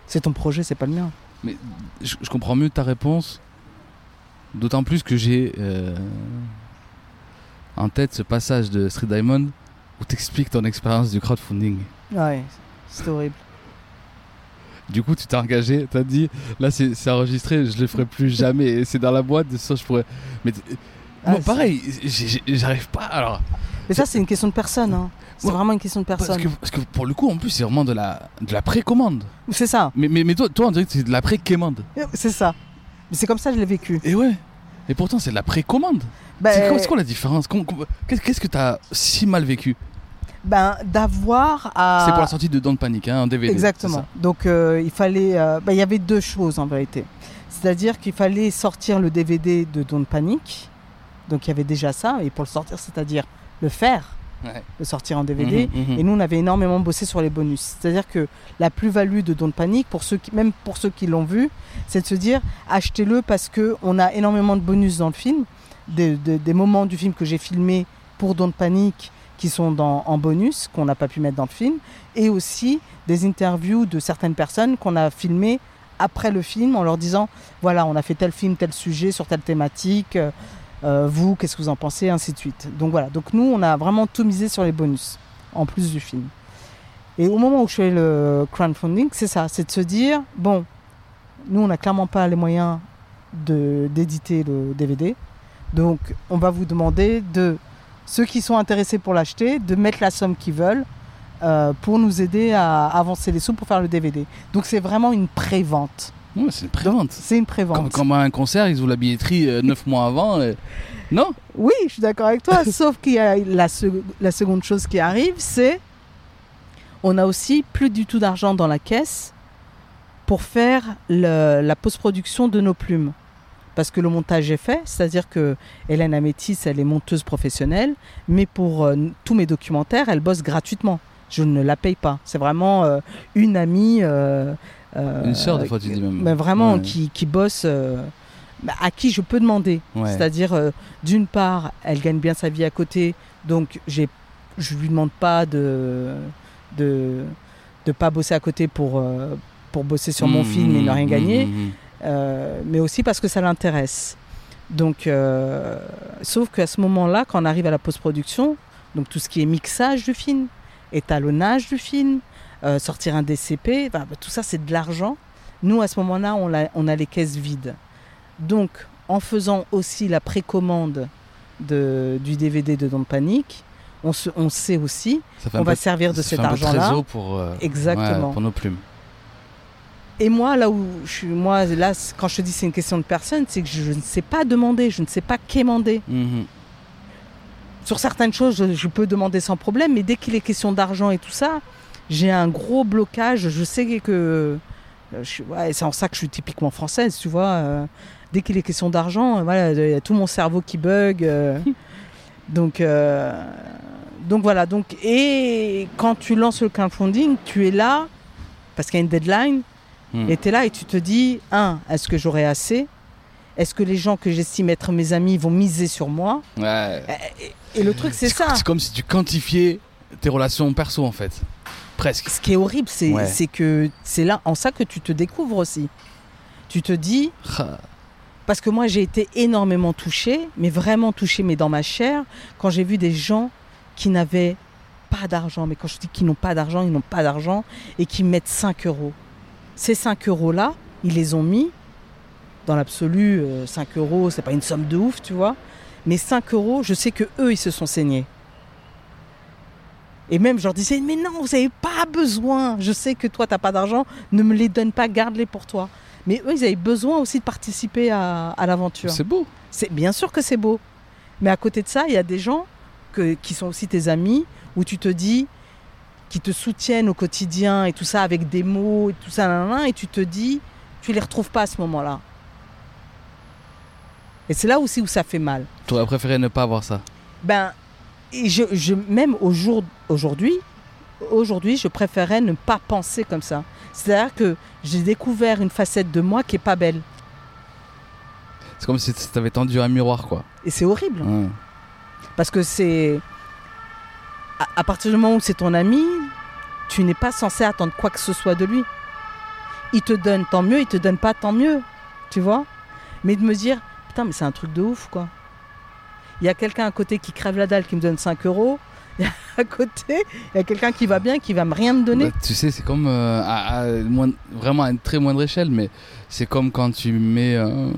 c'est ton projet, c'est pas le mien. je, je comprends mieux ta réponse. D'autant plus que j'ai euh, en tête ce passage de Street Diamond où t'expliques ton expérience du crowdfunding. Ouais, c'est horrible. Du coup, tu t'es engagé, t'as dit, là c'est enregistré, je le ferai plus jamais. C'est dans la boîte, de ça je pourrais. Mais Ah, moi, pareil, j'arrive pas. Alors, Mais ça, c'est une question de personne. hein. C'est Ouais, vraiment une question de parce personne. que, parce que pour le coup, en plus, c'est vraiment de la, de la précommande. C'est ça, Mais, mais, mais toi, toi, on dirait que c'est de la précommande. c'est ça. Mais c'est comme ça que je l'ai vécu. Et ouais. Et pourtant, c'est de la précommande. Ben, C'est quoi, c'est quoi la différence? Qu'est-ce que t'as si mal vécu? Ben, d'avoir à. C'est pour la sortie de Don't Panic, hein, en DVD. Exactement. Donc euh, il fallait, euh, ben, il y avait deux choses en vérité. C'est-à-dire qu'il fallait sortir le DVD de Don't Panic. Donc il y avait déjà ça. Et pour le sortir, c'est-à-dire le faire, Ouais. le sortir en DVD. Mhm, mhm. Et nous, on avait énormément bossé sur les bonus. C'est-à-dire que la plus-value de Don't Panic, pour ceux qui, même pour ceux qui l'ont vu, c'est de se dire achetez-le parce que on a énormément de bonus dans le film, des, des- des moments du film que j'ai filmés pour Don't Panic qui sont dans, en bonus, qu'on n'a pas pu mettre dans le film, et aussi des interviews de certaines personnes qu'on a filmées après le film en leur disant voilà, on a fait tel film, tel sujet sur telle thématique. euh, euh, vous, qu'est-ce que vous en pensez, ainsi de suite. Donc voilà, donc nous, on a vraiment tout misé sur les bonus, en plus du film. Et au moment où je fais le crowdfunding, c'est ça, c'est de se dire, bon, nous, on n'a clairement pas les moyens d'éditer le DVD, donc on va vous demander de, ceux qui sont intéressés pour l'acheter, de mettre la somme qu'ils veulent euh, pour nous aider à avancer les sous pour faire le DVD. Donc c'est vraiment une pré-vente. Ouais, c'est une prévente. C'est une Comme, pré-vente. comme à un concert, ils ouvrent la billetterie 9 mois avant. et- Non? Oui, je suis d'accord avec toi, sauf qu'il y a la, sec- la seconde chose qui arrive, c'est on a aussi plus du tout d'argent dans la caisse pour faire le- la post-production de nos plumes. Parce que le montage est fait, c'est-à-dire que Hélène Amétis, elle est monteuse professionnelle, mais pour euh, tous mes documentaires, elle bosse gratuitement. Je ne la paye pas. C'est vraiment euh, une amie. euh, Une sœur, des fois, tu dis même. mais vraiment Ouais. qui, qui bosse, bah, à qui je peux demander. Ouais. C'est-à-dire, euh, d'une part, elle gagne bien sa vie à côté, donc j'ai, je lui demande pas de de de pas bosser à côté pour euh, pour bosser sur mon Mmh, film et ne rien mmh, gagner, mmh, mmh. Euh, mais aussi parce que ça l'intéresse. Donc, euh, sauf qu'à ce moment-là, quand on arrive à la post-production, donc tout ce qui est mixage du film, étalonnage du film, euh, sortir un DCP, bah, tout ça c'est de l'argent. Nous, à ce moment-là, on a, on a les caisses vides. Donc, en faisant aussi la précommande de, du DVD de Don't Panic, on, se, on sait aussi, Ça fait un on va servir de cet argent-là. euh, Exactement. ouais, pour nos plumes. Et moi, là où je suis, moi, là, quand je te dis c'est une question de personne, c'est que je ne sais pas demander, je ne sais pas quémander. Mhm. Sur certaines choses, je, je peux demander sans problème, mais dès qu'il est question d'argent et tout ça, j'ai un gros blocage. Je sais que. euh, je suis- ouais, c'est en ça que je suis typiquement française, tu vois. euh, dès qu'il est question d'argent, euh, voilà, il y a tout mon cerveau qui bug. euh, donc, euh, donc voilà. Donc, et quand tu lances le crowdfunding, tu es là parce qu'il y a une deadline. Hmm. Et tu es là et tu te dis, un, est-ce que j'aurai assez? Est-ce que les gens que j'estime être mes amis vont miser sur moi? Ouais. Et le truc, c'est ça. C'est comme si tu quantifiais tes relations perso en fait. Presque. Ce qui est horrible, c'est Ouais. que c'est là en ça que tu te découvres aussi. Tu te dis, parce que moi j'ai été énormément touchée, mais vraiment touchée, mais dans ma chair, quand j'ai vu des gens qui n'avaient pas d'argent, mais quand je dis qu'ils n'ont pas d'argent, ils n'ont pas d'argent, et qui mettent 5 euros. Ces 5 euros-là, ils les ont mis, dans l'absolu, euh, 5 euros, c'est pas une somme de ouf, tu vois, mais 5 euros, je sais que eux, ils se sont saignés. Et même, je leur disais, mais non, vous n'avez pas besoin. Je sais que toi, tu n'as pas d'argent, ne me les donne pas, garde-les pour toi. Mais eux, ils avaient besoin aussi de participer à, à l'aventure. c'est beau. C'est bien sûr que c'est beau. Mais à côté de ça, il y a des gens que, qui sont aussi tes amis, où tu te dis, qui te soutiennent au quotidien et tout ça avec des mots et tout ça, nan, nan, nan, et tu te dis, tu les retrouves pas à ce moment-là. Et c'est là aussi où ça fait mal. Tu aurais préféré ne pas avoir ça? Ben, et je, je, même au jour, aujourd'hui, aujourd'hui, je préférais ne pas penser comme ça. C'est-à-dire que j'ai découvert une facette de moi qui est pas belle. C'est comme si tu avais tendu un miroir quoi. Et c'est horrible. Parce que c'est. À, partir du moment où c'est ton ami, tu n'es pas censé attendre quoi que ce soit de lui. Il te donne tant mieux, il te donne pas tant mieux. Tu vois Mais de me dire, putain, mais c'est un truc de ouf, quoi. Il y a quelqu'un à côté qui crève la dalle qui me donne 5 euros. Et à côté, il y a quelqu'un qui va bien qui va me rien me donner. Bah, tu sais, c'est comme euh, vraiment à une très moindre échelle, mais c'est comme quand tu mets, euh,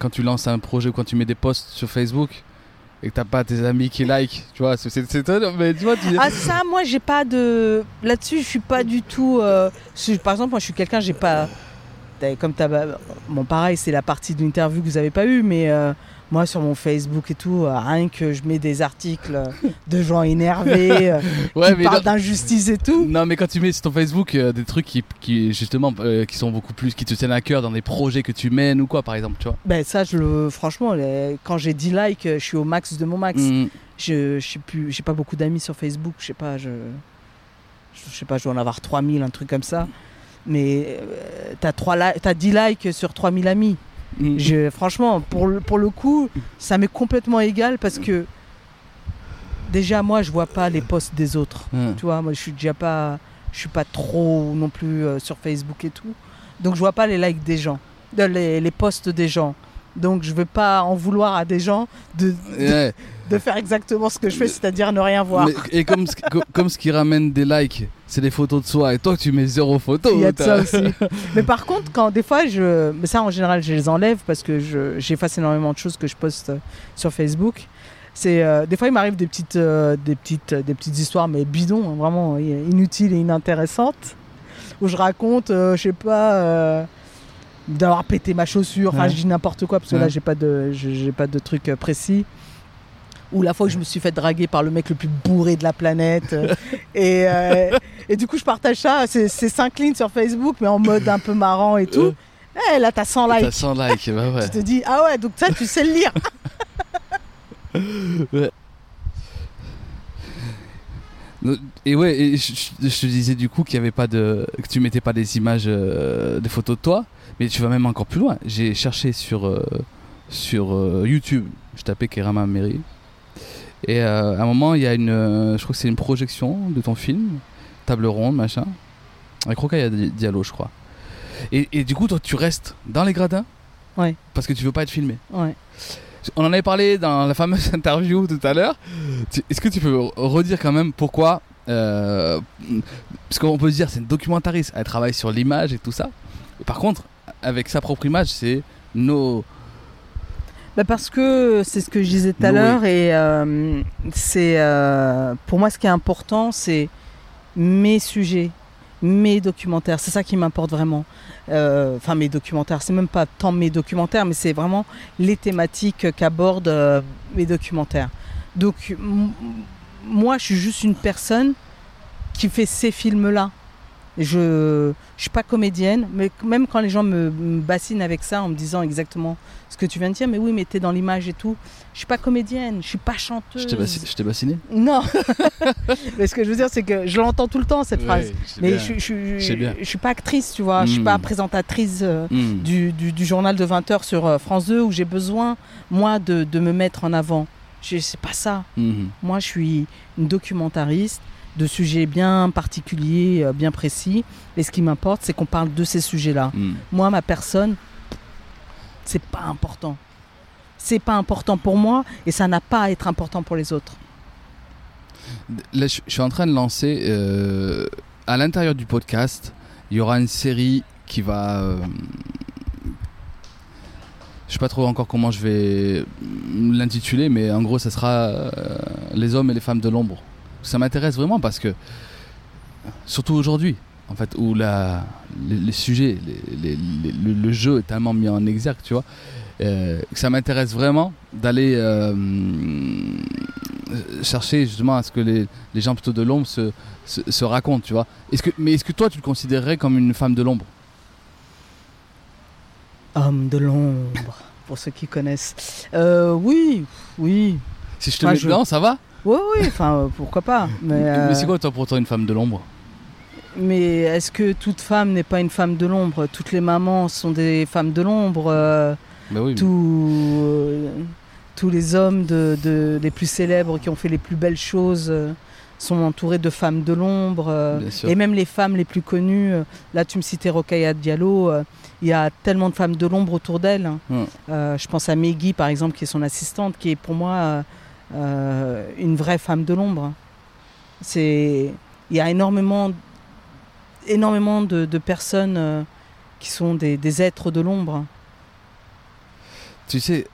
quand tu lances un projet ou quand tu mets des posts sur Facebook et que t'as pas tes amis qui like, tu vois, c'est étonnant, mais tu vois, tu Ah ça, moi j'ai pas de là-dessus, je suis pas du tout. euh, Par exemple, moi je suis quelqu'un, j'ai pas. Comme t'as, bon pareil, c'est la partie de l'interview que vous avez pas eu, mais euh, moi sur mon Facebook et tout, euh, rien que je mets des articles de gens énervés, euh, ouais, qui mais parlent d'injustice et tout. non, mais quand tu mets sur ton Facebook euh, des trucs qui, qui justement, euh, qui sont beaucoup plus, qui te tiennent à cœur dans des projets que tu mènes ou quoi, par exemple, tu vois. Ben ça, je le, franchement, les- quand j'ai 10 likes, je suis au max de mon max. Mm. Je, je sais plus, j'ai pas beaucoup d'amis sur Facebook, je sais pas, je, je sais pas, je dois en avoir 3000, un truc comme ça. Mais euh, t'as trois li- t'as 10 likes sur 3000 amis. Mm. Je, franchement, pour le, pour le coup, ça m'est complètement égal parce que déjà moi, je vois pas les posts des autres. Mm. Tu vois, moi, je suis déjà pas, je suis pas trop non plus euh, sur Facebook et tout. Donc, je vois pas les likes des gens, de- les, les posts des gens. Donc, je veux pas en vouloir à des gens de, de, Ouais. De faire exactement ce que je fais, c'est-à-dire ne rien voir. Mais- et comme comme ce qui ramène des likes, c'est des photos de soi, et toi tu mets zéro photo. Il y a de ça aussi. Mais par contre, quand des fois, je, mais ça en général, je les enlève parce que je- j'efface énormément de choses que je poste euh, sur Facebook. C'est euh, des fois, il m'arrive des petites, euh, des petites, des petites histoires, mais bidons, hein, vraiment inutiles et inintéressantes, où je raconte, euh, je sais pas, d'avoir pété ma chaussure. Enfin, Ouais. je dis n'importe quoi parce que là, j'ai pas de, j'ai pas de truc précis. Ou la fois où je me suis fait draguer par le mec le plus bourré de la planète. euh, et, euh, et du coup, je partage ça. C'est c'est cinq lignes sur Facebook, mais en mode un peu marrant et tout. Eh, là, t'as 100 T'as likes. 100 likes, bah ouais. Tu te dis, ah ouais, donc ça, tu sais le lire. Et ouais, et je, je- je te disais du coup qu'il y avait pas de, que tu mettais pas des images, euh, des photos de toi, mais tu vas même encore plus loin. J'ai cherché sur euh, sur euh, YouTube, je tapais Kerama Mary, et euh, à un moment il y a une, euh, je crois que c'est une projection de ton film, table ronde machin, avec Rocaille Di- Diallo je crois. Et, et du coup toi tu restes dans les gradins, Ouais. parce que tu veux pas être filmé. Ouais. On en avait parlé dans la fameuse interview tout à l'heure. Est-ce que tu peux redire quand même pourquoi euh, Parce qu'on peut se dire c'est une documentariste, elle travaille sur l'image et tout ça. Et par contre, avec sa propre image, c'est nos. Bah parce que c'est ce que je disais tout à Oui. l'heure et euh, c'est euh, pour moi ce qui est important c'est mes sujets, mes documentaires, c'est ça qui m'importe vraiment. Euh, Enfin mes documentaires, c'est même pas tant mes documentaires, mais c'est vraiment les thématiques qu'abordent mes documentaires. Donc moi je suis juste une personne qui fait ces films-là. Je ne suis pas comédienne, mais même quand les gens me, me bassinent avec ça en me disant exactement ce que tu viens de dire, mais oui, mais t'es dans l'image et tout. Je suis pas comédienne, je suis pas chanteuse. Je t'ai bassi- bassiné? Non. mais ce que je veux dire, c'est que je l'entends tout le temps cette phrase. Mais je, je, suis pas actrice, tu vois. Je suis Mm. pas présentatrice euh, Hmm. du, du- du journal de 20h sur euh, France 2 où j'ai besoin, moi, de, de me mettre en avant. C'est pas ça. Mhm. Moi, je suis une documentariste de sujets bien particuliers, euh, bien précis. Et ce qui m'importe, c'est qu'on parle de ces sujets-là. Hmm. Moi, ma personne, c'est pas important. C'est pas important pour moi et ça n'a pas à être important pour les autres. Là, je je suis en train de lancer euh, à l'intérieur du podcast, il y aura une série qui va. euh, je sais pas trop encore comment je vais l'intituler, mais en gros, ça sera euh, les hommes et les femmes de l'ombre. Ça m'intéresse vraiment parce que, surtout aujourd'hui, en fait, où la, les, les sujets, les- les- les- le, jeu est tellement mis en exergue, tu vois, euh, que ça m'intéresse vraiment d'aller euh, chercher justement à ce que les, les gens plutôt de l'ombre se, se, se racontent, tu vois. Est-ce que, mais est-ce que toi, tu te considérerais comme une femme de l'ombre? Homme de l'ombre, pour ceux qui connaissent. Euh, oui, oui. Si je te Ah, mets je- dedans, ça va? Oui, oui, enfin, euh, pourquoi pas. Mais, euh, Mais c'est quoi toi pour toi une femme de l'ombre mais est-ce que toute femme n'est pas une femme de l'ombre? Toutes les mamans sont des femmes de l'ombre. euh, Bah oui. euh, tous les hommes de, de- les plus célèbres qui ont fait les plus belles choses sont entourés de femmes de l'ombre. euh, et même les femmes les plus connues, euh, là tu me citais Rokhaya Diallo, euh, il y a tellement de femmes de l'ombre autour d'elle. hein. Je pense à Meggy par exemple, qui est son assistante, qui est pour moi euh, une vraie femme de l'ombre. C'est, il y a énormément, énormément de, personnes euh, qui sont des, êtres de l'ombre. Tu sais,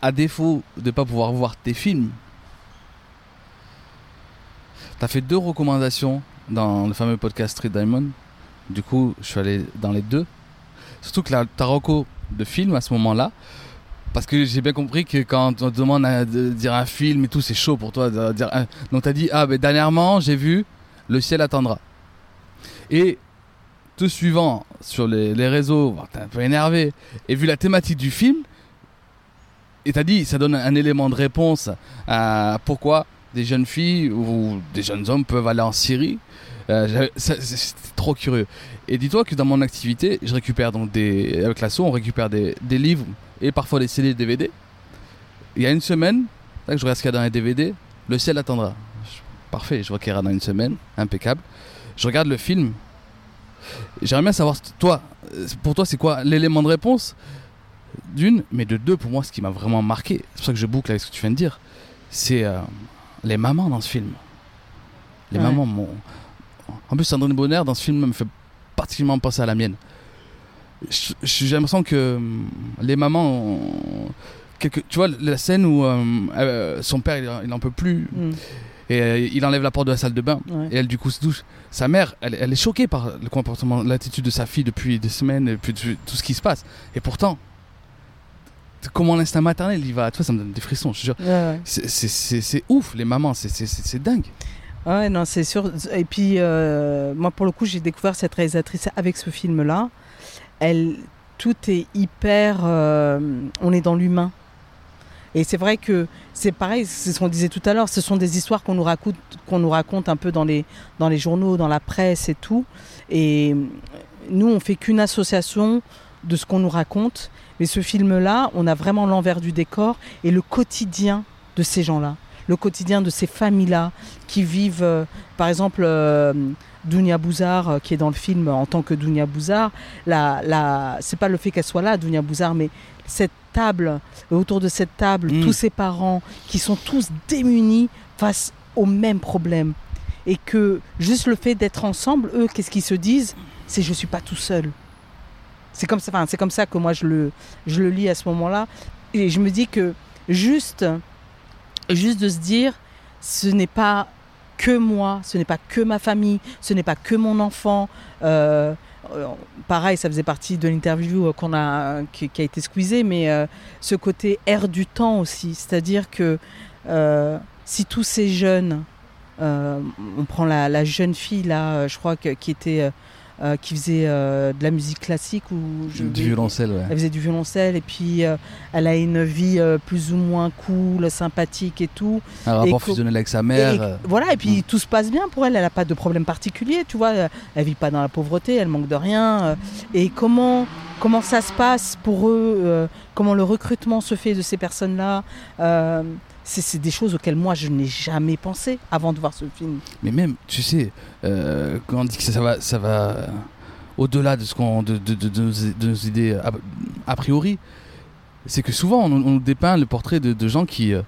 à défaut de pas pouvoir voir tes films, t'as fait deux recommandations dans le fameux podcast Street Diamond. Du coup, je suis allé dans les deux. Surtout que la, ta reco de film à ce moment-là, parce que j'ai bien compris que quand on te demande de dire un film et tout, c'est chaud pour toi de dire. un- Donc dit ah ben dernièrement j'ai vu Le ciel attendra. Et te suivant sur les, réseaux, t'es un peu énervé, et vu la thématique du film, et t'as dit, ça donne un élément de réponse à pourquoi des jeunes filles ou des jeunes hommes peuvent aller en Syrie. Euh, C'était trop curieux. Et dis-toi que dans mon activité, je récupère donc des. Avec l'asso, on récupère des, des livres et parfois des CD, DVD. Il y a une semaine, là, que je regarde ce qu'il y a dans les DVD, Le ciel attendra. Je- Parfait, je vois qu'il y aura dans une semaine, impeccable. Je regarde le film. J'aimerais bien savoir, toi, euh, pour toi, c'est quoi l'élément de réponse? D'une, mais de deux, pour moi, ce qui m'a vraiment marqué, c'est pour ça que je boucle avec ce que tu viens de dire, c'est euh, les mamans dans ce film. Les Ouais. mamans m'ont. En plus, Sandrine Bonner, dans ce film, me fait particulièrement penser à la mienne. J'ai l'impression que hum, les mamans. ont- quelque- tu vois, la scène où euh, euh, son père, il, en- il en peut plus, Mm, et euh, il enlève la porte de la salle de bain. ouais. Et elle, du coup, se douche. Sa mère, elle, elle est choquée par le comportement, l'attitude de sa fille depuis des semaines, et puis tout ce qui se passe. Et pourtant, comment l'instinct maternel, il va. Tu vois, ça me donne des frissons, je te jure. Ouais, ouais. C'est- ouf, les mamans, c'est dingue. Ouais, non, c'est sûr. Et puis, euh, moi, pour le coup, j'ai découvert cette réalisatrice avec ce film-là. Elle, tout est hyper. euh, on est dans l'humain. Et c'est vrai que c'est pareil, c'est ce qu'on disait tout à l'heure. Ce sont des histoires qu'on nous raconte, qu'on nous raconte un peu dans les, dans les journaux, dans la presse et tout. Et nous, on fait qu'une association de ce qu'on nous raconte. Mais ce film-là, on a vraiment l'envers du décor et le quotidien de ces gens-là, le quotidien de ces familles-là qui vivent, euh, par exemple, euh, Dounia Bouzard, euh, qui est dans le film en tant que Dounia Bouzard, la, la, c'est pas le fait qu'elle soit là, Dounia Bouzard, mais cette table, et autour de cette table, Mm. tous ces parents qui sont tous démunis face au même problème. Et que juste le fait d'être ensemble, eux, qu'est-ce qu'ils se disent? C'est je suis pas tout seul. C'est comme ça, enfin, c'est comme ça que moi je le, je le lis à ce moment-là. Et je me dis que juste, juste de se dire, ce n'est pas que moi, ce n'est pas que ma famille, ce n'est pas que mon enfant. Euh, euh, pareil, ça faisait partie de l'interview euh, qu'on a, qui, a été squeezée, mais ce côté air du temps aussi, c'est-à-dire que si tous ces jeunes on prend la, jeune fille là, je crois que, qui était, euh, qui faisait euh, de la musique classique ou Du vais- violoncelle, ouais. Elle faisait du violoncelle et puis euh, elle a une vie plus ou moins cool, sympathique et tout. Un rapport fusionnel avec sa mère. et- voilà, et puis Mm. tout se passe bien pour elle, elle n'a pas de problème particulier, tu vois, elle vit pas dans la pauvreté, elle manque de rien. Et comment, comment ça se passe pour eux, comment le recrutement se fait de ces personnes-là, euh, c'est des choses auxquelles moi je n'ai jamais pensé avant de voir ce film. Mais même, tu sais, euh, quand on dit que ça, ça va, ça va euh, au-delà de, ce qu'on, de, de- de- de nos, idées a, a priori, c'est que souvent on, nous dépeint le portrait de, gens qui, euh,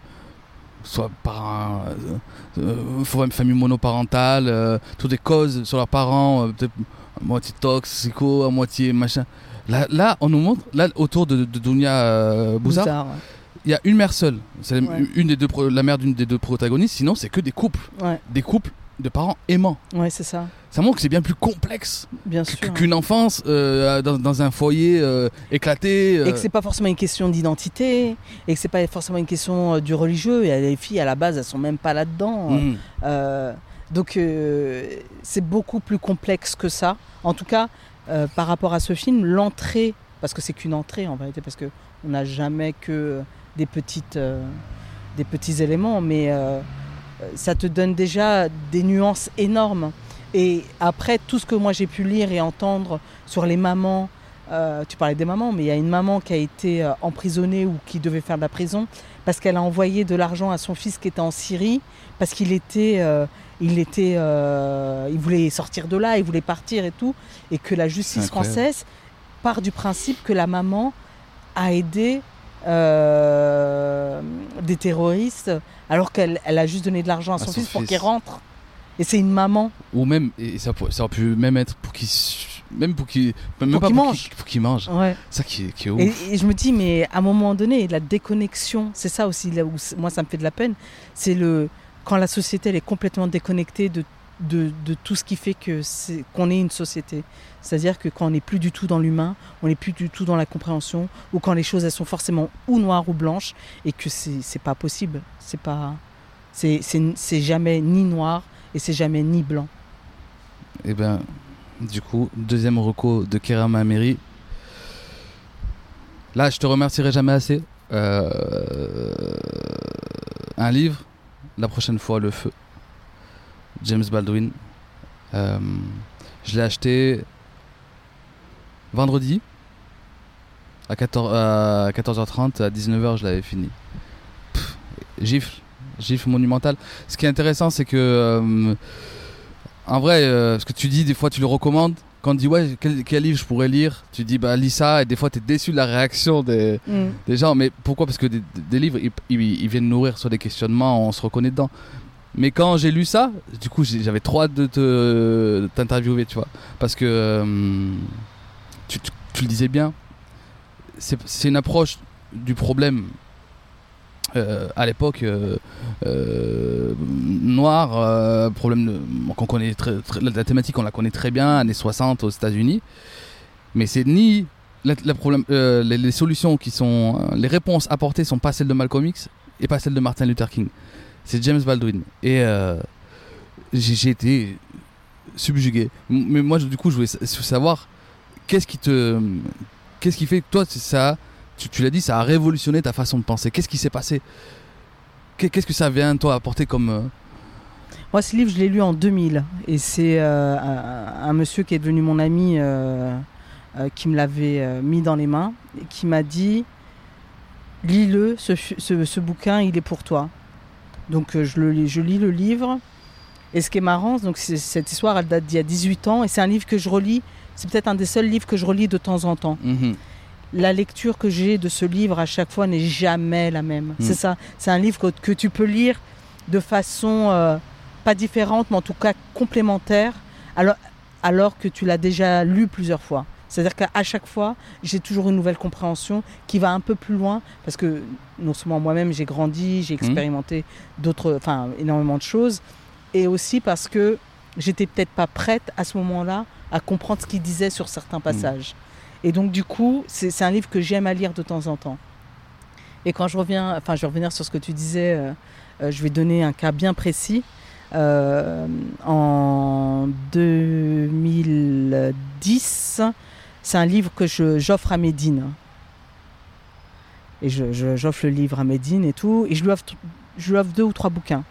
soit par euh, euh, une famille monoparentale, euh, toutes des causes sur leurs parents, euh, peut-être à moitié toxico, à moitié machin. Là, là, on nous montre, là, autour de, euh, Bouzard, il y a une mère seule. C'est la- Ouais. une des deux, la mère d'une des deux protagonistes. Sinon, c'est que des couples, ouais, des couples de parents aimants. ouais, c'est ça, Ça montre que c'est bien plus complexe qu'une enfance euh, dans, dans un foyer euh, éclaté. euh. Et que c'est pas forcément une question d'identité, et que c'est pas forcément une question euh, du religieux. Et les filles à la base, elles sont même pas là-dedans. Mm. Euh, donc euh, c'est beaucoup plus complexe que ça. En tout cas, euh, par rapport à ce film, l'entrée, parce que c'est qu'une entrée en vérité, parce que on n'a jamais que des petites, euh, des petits éléments, mais euh, ça te donne déjà des nuances énormes. Et après tout ce que moi j'ai pu lire et entendre sur les mamans, euh, tu parlais des mamans, mais il y a une maman qui a été euh, emprisonnée ou qui devait faire de la prison parce qu'elle a envoyé de l'argent à son fils qui était en Syrie parce qu'il était, euh, il était, il voulait sortir de là, il voulait partir et tout, et que la justice incroyable. française part du principe que la maman a aidé euh, des terroristes alors qu'elle elle a juste donné de l'argent à son, son fils, pour qu'il rentre. Et c'est une maman. Ou même, et ça, ça aurait pu même être pour qu'il. Même pour qu'il. Même Pour qu'il mange. qu'il mange. Ouais. Ça qui est, qui est ouf. Et, et je me dis, mais à un moment donné, la déconnexion, c'est ça aussi là où moi ça me fait de la peine, c'est le quand la société elle est complètement déconnectée de, de, tout ce qui fait que c'est qu'on est une société. C'est-à-dire que quand on n'est plus du tout dans l'humain, on n'est plus du tout dans la compréhension, ou quand les choses sont forcément ou noires ou blanches, et que c'est c'est pas possible. C'est pas c'est c'est- c'est jamais ni noir et c'est jamais ni blanc. Et ben, du coup, deuxième reco de Kerama Ameri. Là, je te remercierai jamais assez. Euh, un livre, la prochaine fois, Le Feu. James Baldwin. Euh, je l'ai acheté vendredi à, 14, à 14h30, à 19h, je l'avais fini. Pff, gifle, gifle monumental. Ce qui est intéressant, c'est que. euh, en vrai, euh, ce que tu dis, des fois tu le recommandes. Quand on dit ouais, quel, quel livre je pourrais lire, tu dis bah lis ça et des fois tu es déçu de la réaction des, des gens. Mais pourquoi? Parce que des, des livres, ils, ils- ils viennent nourrir sur des questionnements, on se reconnaît dedans. Mais quand j'ai lu ça, du coup j'avais trop hâte de te- de t'interviewer, tu vois. Parce que euh, tu, le disais bien, c'est une approche du problème euh, à l'époque euh, euh, noir, problème qu'on connaît très, la thématique on la connaît très bien, années 60 aux États-Unis, mais c'est ni les, les solutions qui sont, les réponses apportées sont pas celles de Malcolm X et pas celles de Martin Luther King. C'est James Baldwin et euh, j'ai été subjugué. Mais moi du coup je voulais sa- savoir qu'est-ce qui te, qu'est-ce qui fait que toi ça tu, l'as dit, ça a révolutionné ta façon de penser. Qu'est-ce qui s'est passé? Qu'est- Qu'est-ce que ça vient, toi, apporter comme... euh, Moi, ce livre, je l'ai lu en 2000. Et c'est euh, un, monsieur qui est devenu mon ami qui me l'avait mis dans les mains et qui m'a dit Lis-le, ce bouquin, il est pour toi. Donc, euh, je, le, lis- je lis le livre. Et ce qui est marrant, donc c'est- cette histoire, elle date d'il y a 18 ans. Et c'est un livre que je relis. C'est peut-être un des seuls livres que je relis de temps en temps mhm. la lecture que j'ai de ce livre à chaque fois n'est jamais la même. Mm. C'est ça. C'est un livre que, que tu peux lire de façon euh, pas différente, mais en tout cas complémentaire, alors, alors que tu l'as déjà lu plusieurs fois. C'est-à-dire qu'à chaque fois, j'ai toujours une nouvelle compréhension qui va un peu plus loin, parce que non seulement moi-même j'ai grandi, j'ai expérimenté d'autres, enfin énormément de choses, et aussi parce que j'étais peut-être pas prête à ce moment-là à comprendre ce qu'il disait sur certains passages. Et donc du coup, c'est c'est un livre que j'aime à lire de temps en temps. Et quand je reviens, enfin je vais revenir sur ce que tu disais, euh, euh, je vais donner un cas bien précis. euh, en 2010. C'est un livre que j'offre à Médine. Et j'offre le livre à Médine et tout. Et je lui offre, je lui offre deux ou trois bouquins.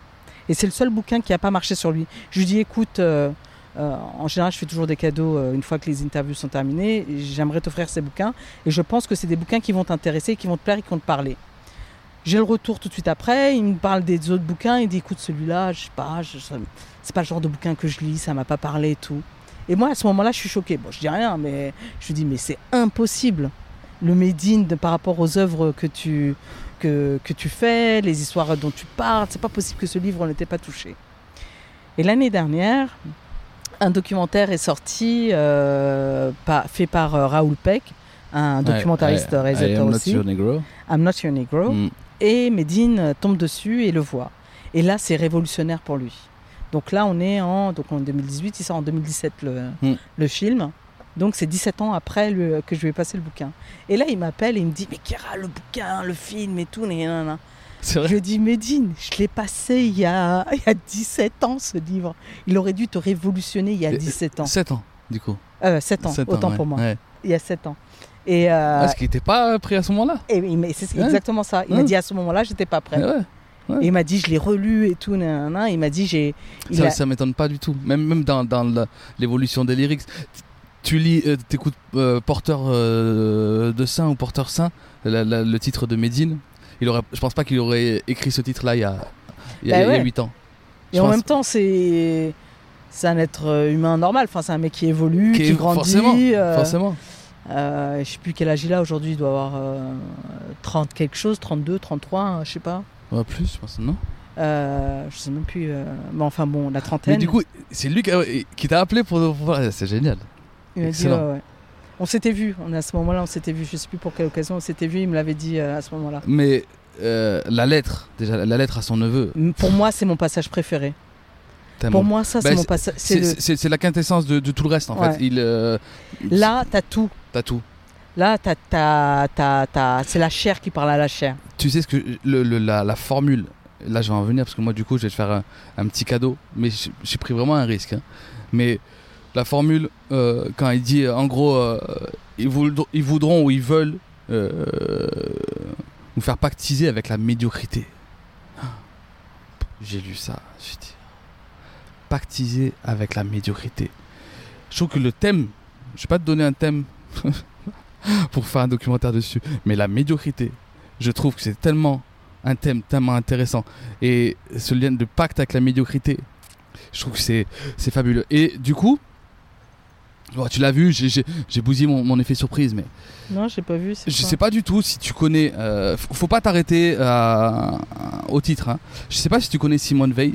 Et c'est le seul bouquin qui n'a pas marché sur lui. Je lui dis écoute, euh, euh, en général, je fais toujours des cadeaux euh, une fois que les interviews sont terminées. J'aimerais t'offrir ces bouquins. Et je pense que c'est des bouquins qui vont t'intéresser, qui vont te plaire et qui vont te parler. J'ai le retour tout de suite après. Il me parle des autres bouquins. Il dit écoute, celui-là, je sais pas, c'est pas le genre de bouquin que je lis, ça m'a pas parlé et tout. Et moi, à ce moment-là, je suis choquée. Bon, je dis rien, mais je dis mais c'est impossible. Le Médine par rapport aux œuvres que tu, que, que tu fais, les histoires dont tu parles, c'est pas possible que ce livre ne t'ait pas touché. Et l'année dernière, un documentaire est sorti, euh, par- fait par euh, Raoul Peck, un documentariste I réalisateur am not aussi. your Negro. I'm Not Your Negro. Mm. Et Medine tombe dessus et le voit. Et là, c'est révolutionnaire pour lui. Donc là, on est en, donc en 2018, il sort en 2017 le, Mm. le film. Donc c'est 17 ans après le- que je lui ai passé le bouquin. Et là, il m'appelle et il me dit, mais Kira, le bouquin, le film et tout, nanana. Vrai. Je lui dis, Medine, je l'ai passé il y, a, il y a 17 ans ce livre. Il aurait dû te révolutionner il y a Et- 17 ans. 7 ans, du coup. Euh, 7 ans, Sept autant ouais, pour moi. ouais. Il y a 7 ans. Et, euh, Parce qu'il n'était pas pris à ce moment-là. et c'est Ouais. exactement ça. Il m'a dit à ce moment-là, j'étais pas prêt. Ouais. Et il m'a dit, je l'ai relu et tout, nanana. Il m'a dit, j'ai. Ça, a- ça m'étonne pas du tout. Même, même dans, dans l'évolution des lyrics, tu lis, euh, t'écoutes euh, Porteur euh, de Saint ou Porteur Saint, la- la- le titre de Médine. Il aurait, je pense pas qu'il aurait écrit ce titre-là il y a, il y a, Bah il y a ouais. 8 ans. Et Je en pense- même temps, c'est. C'est un être euh, humain normal. Enfin, c'est un mec qui évolue, qui, Qui est- grandit. forcément, forcément. euh, je sais plus quel âge il a aujourd'hui. Il doit avoir euh, 30 quelque chose, 32, 33, hein, je sais pas. Ouais, plus, je pense, non? Euh, je sais même plus. euh, Mais enfin bon, la trentaine. Mais du coup, c'est lui qui, t'a appelé pour. C'est génial. il m'a dit, excellent. ouais, ouais. On s'était vu. On, à ce moment-là, on s'était vu. Je sais plus pour quelle occasion on s'était vu. Il me l'avait dit euh, à ce moment-là. Mais euh, la lettre, déjà, la lettre à son neveu. Pour moi, c'est mon passage préféré. Pour moi, ça, c'est Bah, mon passage. c'est le- la quintessence de, de tout le reste en Ouais. fait. Il, Là, t'as tout. t'as tout. Là, c'est la chair qui parle à la chair. Tu sais ce que la, formule. Là, je vais en venir parce que moi, du coup, je vais te faire un, un petit cadeau. Mais j'ai j'ai pris vraiment un risque. hein. Mais la formule, euh, quand il dit, euh, en gros, euh, ils, voudront, ou ils veulent euh, nous faire pactiser avec la médiocrité. J'ai lu ça. Me dit, pactiser avec la médiocrité. Je trouve que le thème, je vais pas te donner un thème pour faire un documentaire dessus, mais la médiocrité, je trouve que c'est tellement un thème tellement intéressant et ce lien de pacte avec la médiocrité je trouve que c'est c'est fabuleux et du coup bon, tu l'as vu j'ai- j'ai j'ai bousillé mon, mon effet surprise mais Non, j'ai pas vu. c'est je quoi sais pas du tout si tu connais euh, faut faut pas t'arrêter au titre hein. je sais pas si tu connais Simone Veil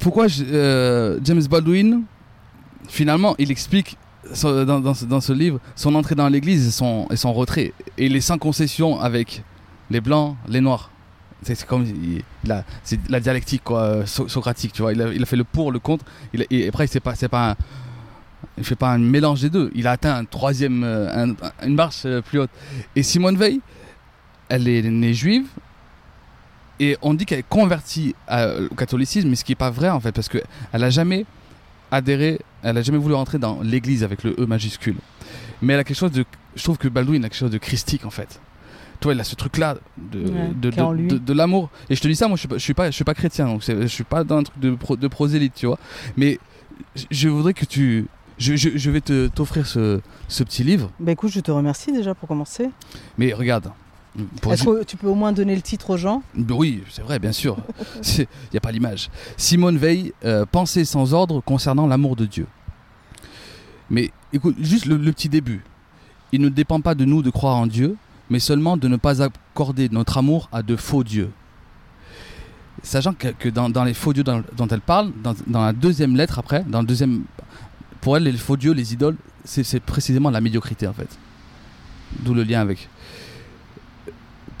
pourquoi je- euh, James Baldwin finalement il explique dans, ce, livre son entrée dans l'église et son, et son retrait. Et les sans concessions avec les blancs les noirs. C'est comme il, il la dialectique euh, so- socratique tu vois. Il a, il a fait le pour le contre. Il et après c'est pas pas il fait pas un mélange des deux. Il a atteint un troisième euh, un- une marche euh, plus haute. Et Simone Veil elle est née juive. Et on dit qu'elle est convertie au catholicisme mais ce qui est pas vrai en fait parce que elle a jamais adhéré elle a jamais voulu rentrer dans l'église avec le E majuscule. Mais elle a quelque chose de je trouve que Baldwin a quelque chose de christique en fait. Toi il a ce truc là de, Ouais, de, l'amour. Et je te dis ça moi je suis pas je suis pas, je suis pas chrétien donc je suis pas dans un truc de, pro- de prosélyte tu vois. Mais je- voudrais que tu je, je- je vais te t'offrir ce, ce petit livre. Bah écoute, je te remercie déjà pour commencer. mais regarde Est-ce que tu peux au moins donner le titre aux gens? Bah Oui, c'est vrai, bien sûr. Il n'y a pas l'image. Simone Veil, euh, Pensée sans ordre concernant l'amour de Dieu. Mais écoute, juste le, le petit début. Il ne dépend pas de nous de croire en Dieu, mais seulement de ne pas accorder notre amour à de faux dieux. Sachant que, que dans, dans les faux dieux dont, dont elle parle, dans, dans la deuxième lettre après, dans le deuxième, pour elle, les faux dieux, les idoles, c'est précisément la médiocrité en fait. D'où le lien avec.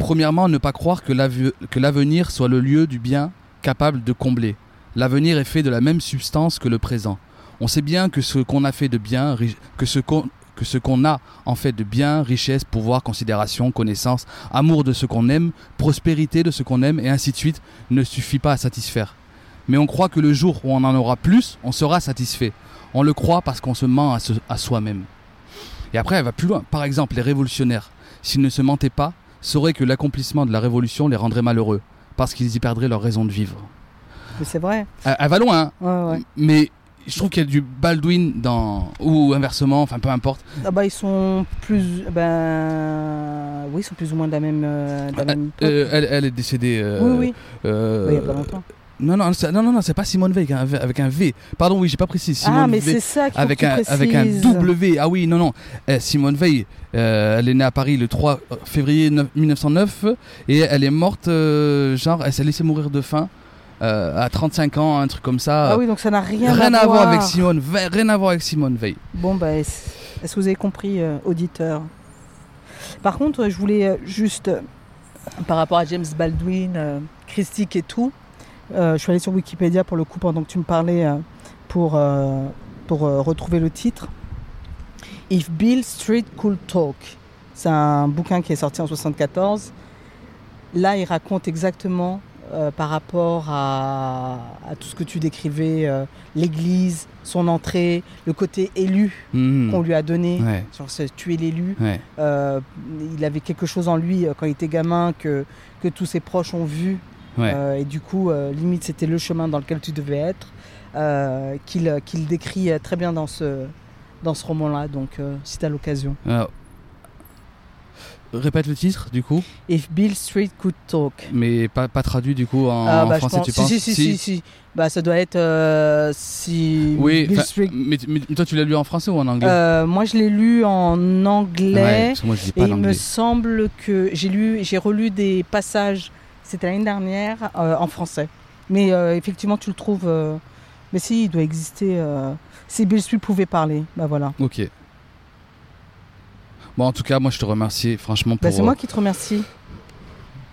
Premièrement, ne pas croire que l'ave- que l'avenir soit le lieu du bien capable de combler. L'avenir est fait de la même substance que le présent. On sait bien que ce qu'on a fait de bien, en fait de bien, richesse, pouvoir, considération, connaissance, amour de ce qu'on aime, prospérité de ce qu'on aime, et ainsi de suite, ne suffit pas à satisfaire. Mais on croit que le jour où on en aura plus, on sera satisfait. On le croit parce qu'on se ment à soi-même. Et après, elle va plus loin. Par exemple, les révolutionnaires, s'ils ne se mentaient pas, sauraient que l'accomplissement de la révolution les rendrait malheureux, parce qu'ils y perdraient leur raison de vivre. Mais c'est vrai. Elle, elle va loin, hein. Ouais, ouais. mais je trouve qu'il y a du Baldwin dans. ou inversement, enfin peu importe. Ah bah ils sont plus, ben, oui, ils sont plus ou moins de la même, euh, de la même époque. Euh, elle, elle est décédée. euh, oui, oui. Bah, il y a pas longtemps. Non, non, non, non, non, c'est pas Simone Veil avec un V- avec un V. Pardon, oui, j'ai pas précisé. Simone ah, mais c'est ça qu'il avec un, avec un. W. Ah oui, non, non. Eh, Simone Veil, euh, elle est née à Paris le 3 février neuf- 1909 et elle est morte, euh, genre, elle s'est laissée mourir de faim euh, à 35 ans, un truc comme ça. Ah oui, donc ça n'a rien, rien à, voir avec Simone Veil. Rien à voir avec Simone Veil. Bon, bah, est-ce que vous avez compris, euh, auditeur? Par contre, je voulais euh, juste, euh, par rapport à James Baldwin, euh, Christique et tout, euh, je suis allée sur Wikipédia pour le coup pendant que tu me parlais euh, pour, euh, pour euh, retrouver le titre. If Bill Street Could Talk. C'est un bouquin qui est sorti en 74. Là, il raconte exactement euh, par rapport à, à tout ce que tu décrivais, euh, l'église, son entrée, le côté élu Mhm. qu'on lui a donné. Ouais, Sur ce, tuer l'élu. ouais. Euh, il avait quelque chose en lui euh, quand il était gamin que, que tous ses proches ont vu. Ouais. Euh, et du coup, euh, limite, c'était le chemin dans lequel tu devais être. euh, qu'il qu'il décrit très bien dans ce, dans ce roman-là. Donc, si tu as l'occasion. Répète le titre, du coup, If Bill Street Could Talk. mais pas, pas traduit, du coup, en, Ah, bah, français, pense- tu si, penses si, si, si, si. Bah, ça doit être euh, si Oui, Bill Street. mais, mais toi, tu l'as lu en français ou en anglais? Euh, moi, je l'ai lu en Ouais, anglais. parce que moi, je lis Et il me semble que j'ai lu, j'ai relu des passages, c'était l'année dernière, euh, en français. Mais euh, effectivement, tu le trouves. euh, mais si, il doit exister. si Bill Street pouvait parler, bah voilà. Ok. Bon, en tout cas, moi, je te remercie, franchement, Bah, pour, c'est moi qui te remercie.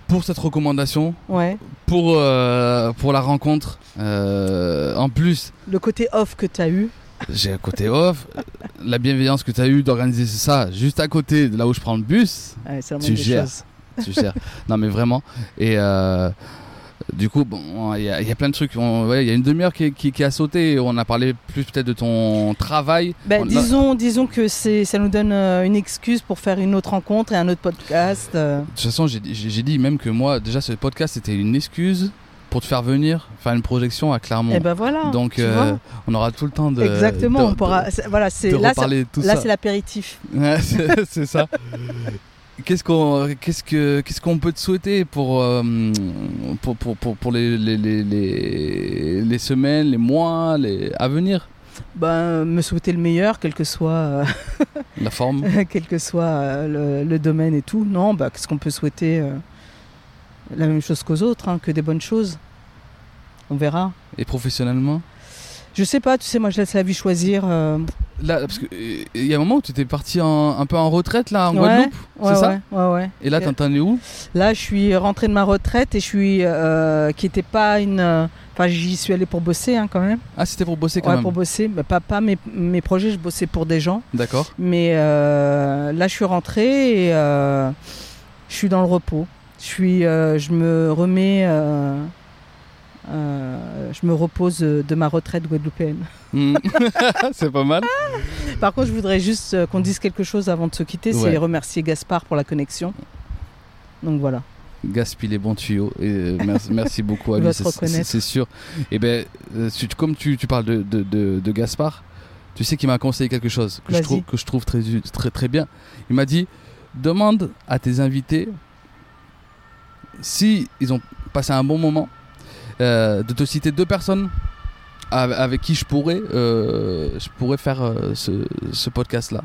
pour cette recommandation, Ouais. pour, pour la rencontre. En plus, Le côté off que tu as eu. j'ai un côté off, la bienveillance que tu as eue d'organiser ça juste à côté de là où je prends le bus. ouais, Tu gères. choses. Tu non, mais vraiment. Et euh, du coup, bon, il y, a- il y a plein de trucs. Ouais, Il y a une demi-heure qui, qui- qui a sauté. On a parlé plus peut-être de ton travail. Bah, On- disons, disons que ça nous donne euh, une excuse pour faire une autre rencontre et un autre podcast. euh. De toute façon, j'ai dit même que moi, déjà, ce podcast, c'était une excuse pour te faire venir faire une projection à Clermont. Et ben voilà. Donc, euh, on aura tout le temps de. Exactement. de- on pourra. c'est- Voilà, c'est de là, c'est- de là, l'apéritif. Ouais, c'est ça. Qu'est-ce qu'on qu'est-ce que qu'est-ce qu'on peut te souhaiter pour euh, pour, pour, pour, pour les, les, les, semaines, les mois, les à venir? Ben, me souhaiter le meilleur, quel que soit. euh, La forme quel que soit euh, le, le domaine et tout. Non, bah, qu'est-ce qu'on peut souhaiter euh, La même chose qu'aux autres, hein, que des bonnes choses. On verra. et professionnellement? Je sais pas, tu sais, moi je laisse la vie choisir. Là, parce que il y a un moment où tu étais parti en- un peu en retraite là en Ouais, Guadeloupe, ouais, c'est ça ouais, ouais. Et là, t'en es où? Là, je suis rentrée de ma retraite et je suis. euh, qui était pas une. euh, Enfin, j'y suis allée pour bosser hein, quand même. Ah, c'était pour bosser quand Ouais, même. pour bosser. Mais pas, pas mes, mes projets, je bossais pour des gens. D'accord. Mais euh, là, je suis rentrée et euh, je suis dans le repos. Je, suis, je me remets, euh, je me repose de ma retraite guadeloupéenne. Hmm. c'est pas mal. Par contre, je voudrais juste euh, qu'on dise quelque chose avant de se quitter, Ouais. c'est remercier Gaspard pour la connexion. Donc voilà. Gaspille les bons tuyaux. Et euh, merci, merci beaucoup à lui, c'est- c'est reconnaître. c'est sûr. Et ben, si tu- comme tu, tu parles de, de, de, de Gaspard, tu sais qu'il m'a conseillé quelque chose que je trouve, que je trouve très, très, très bien. Il m'a dit demande à tes invités si ils ont passé un bon moment, de te citer deux personnes avec, qui je pourrais, euh, je pourrais faire euh, ce, podcast-là.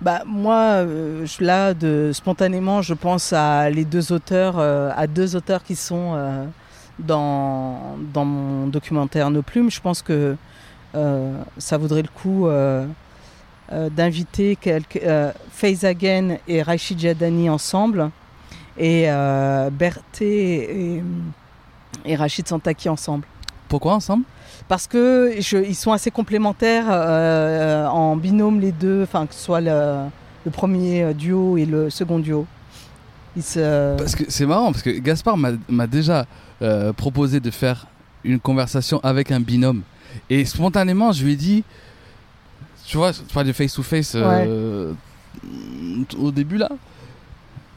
Bah moi, euh, là, spontanément, je pense à les deux auteurs, euh, à deux auteurs qui sont euh, dans, dans mon documentaire Nos Plumes. Je pense que euh, ça vaudrait le coup euh, euh, d'inviter euh, Faiz Again et Rachid Jadani ensemble et euh, Berthé et, et Rachid Santaki ensemble. Pourquoi ensemble? Parce que je- ils sont assez complémentaires euh, en binôme les deux, enfin que ce soit le, le premier duo et le second duo. Ils se... Parce que c'est marrant, parce que Gaspard m'a déjà euh, proposé de faire une conversation avec un binôme. Et spontanément, je lui ai dit, tu vois, tu parles de face-to-face euh, au début là.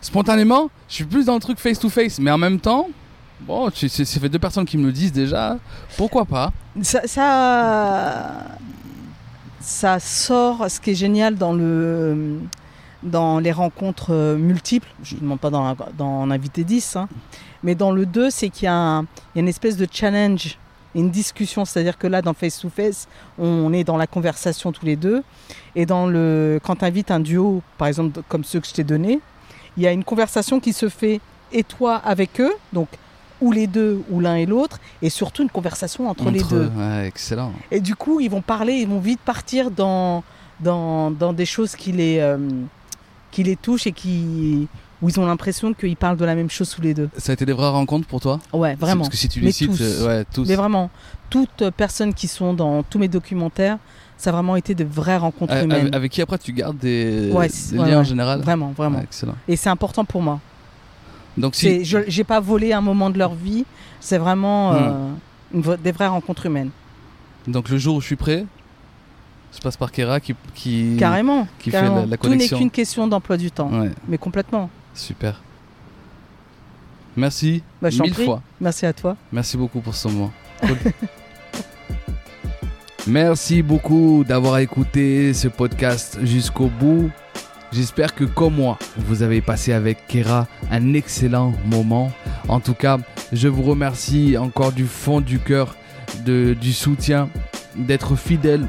Spontanément, je suis plus dans le truc face-to-face, mais en même temps, bon, tu- c'est fait deux personnes qui me le disent déjà, pourquoi pas ça, ça, ça sort ce qui est génial dans, le, dans les rencontres multiples. Je ne demande pas dans, dans en invité 10, hein, mais dans le 2, c'est qu'il y, y a une espèce de challenge, une discussion. C'est-à-dire que là, dans Face to Face, on est dans la conversation tous les deux. Et dans le, quand tu invites un duo, par exemple comme ceux que je t'ai donnés, il y a une conversation qui se fait et toi avec eux, donc ou les deux ou l'un et l'autre, et surtout une conversation entre, les deux. Ouais, excellent. Et du coup, ils vont parler, ils vont vite partir dans, dans, dans des choses qui les, euh, qui les touchent et qui, où ils ont l'impression qu'ils parlent de la même chose tous les deux. Ça a été des vraies rencontres pour toi? Ouais, vraiment. Parce que si tu Mais les cites, tous. euh, ouais, tous. Mais vraiment, toutes personnes qui sont dans tous mes documentaires, ça a vraiment été de vraies rencontres Euh, humaines. avec, qui après tu gardes des, Ouais, des c'est- liens en général? Vraiment, vraiment. Excellent. Et c'est important pour moi. Donc si, je j'ai pas volé un moment de leur vie. C'est vraiment Hmm. euh, une v- des vraies rencontres humaines. donc le jour où je suis prêt, je passe par Kera qui, qui... Carrément. qui fait carrément. la- la Tout n'est connexion. qu'une question d'emploi du temps. Ouais, Mais complètement. super. Merci Bah, mille fois. Merci à toi. Merci beaucoup pour ce moment. Cool. Merci beaucoup d'avoir écouté ce podcast jusqu'au bout. J'espère que comme moi, vous avez passé avec Kera un excellent moment. En tout cas, je vous remercie encore du fond du cœur du soutien, d'être fidèle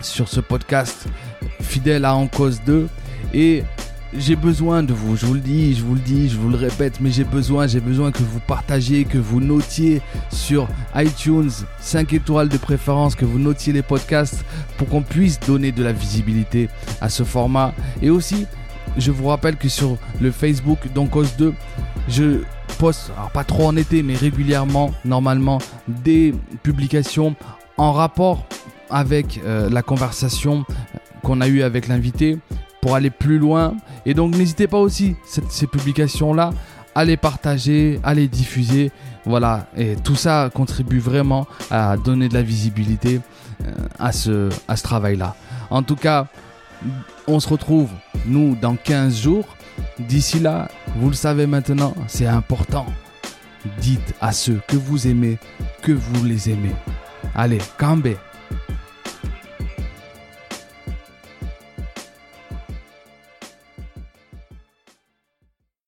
sur ce podcast, fidèle à En Cause 2. Et j'ai besoin de vous, je vous le dis, je vous le dis, je vous le répète, mais j'ai besoin, j'ai besoin que vous partagiez, que vous notiez sur iTunes 5 étoiles de préférence, que vous notiez les podcasts pour qu'on puisse donner de la visibilité à ce format. Et aussi, je vous rappelle que sur le Facebook d'Oncos 2, je poste, alors pas trop en été, mais régulièrement, normalement, des publications en rapport avec euh, la conversation qu'on a eue avec l'invité aller plus loin. Et donc n'hésitez pas aussi, ces publications-là, à les partager, à les diffuser. Voilà, et tout ça contribue vraiment à donner de la visibilité euh, à ce, à ce travail-là. En tout cas, on se retrouve, nous, dans 15 jours. D'ici là, vous le savez maintenant, c'est important. Dites à ceux que vous aimez que vous les aimez. Allez, Kambe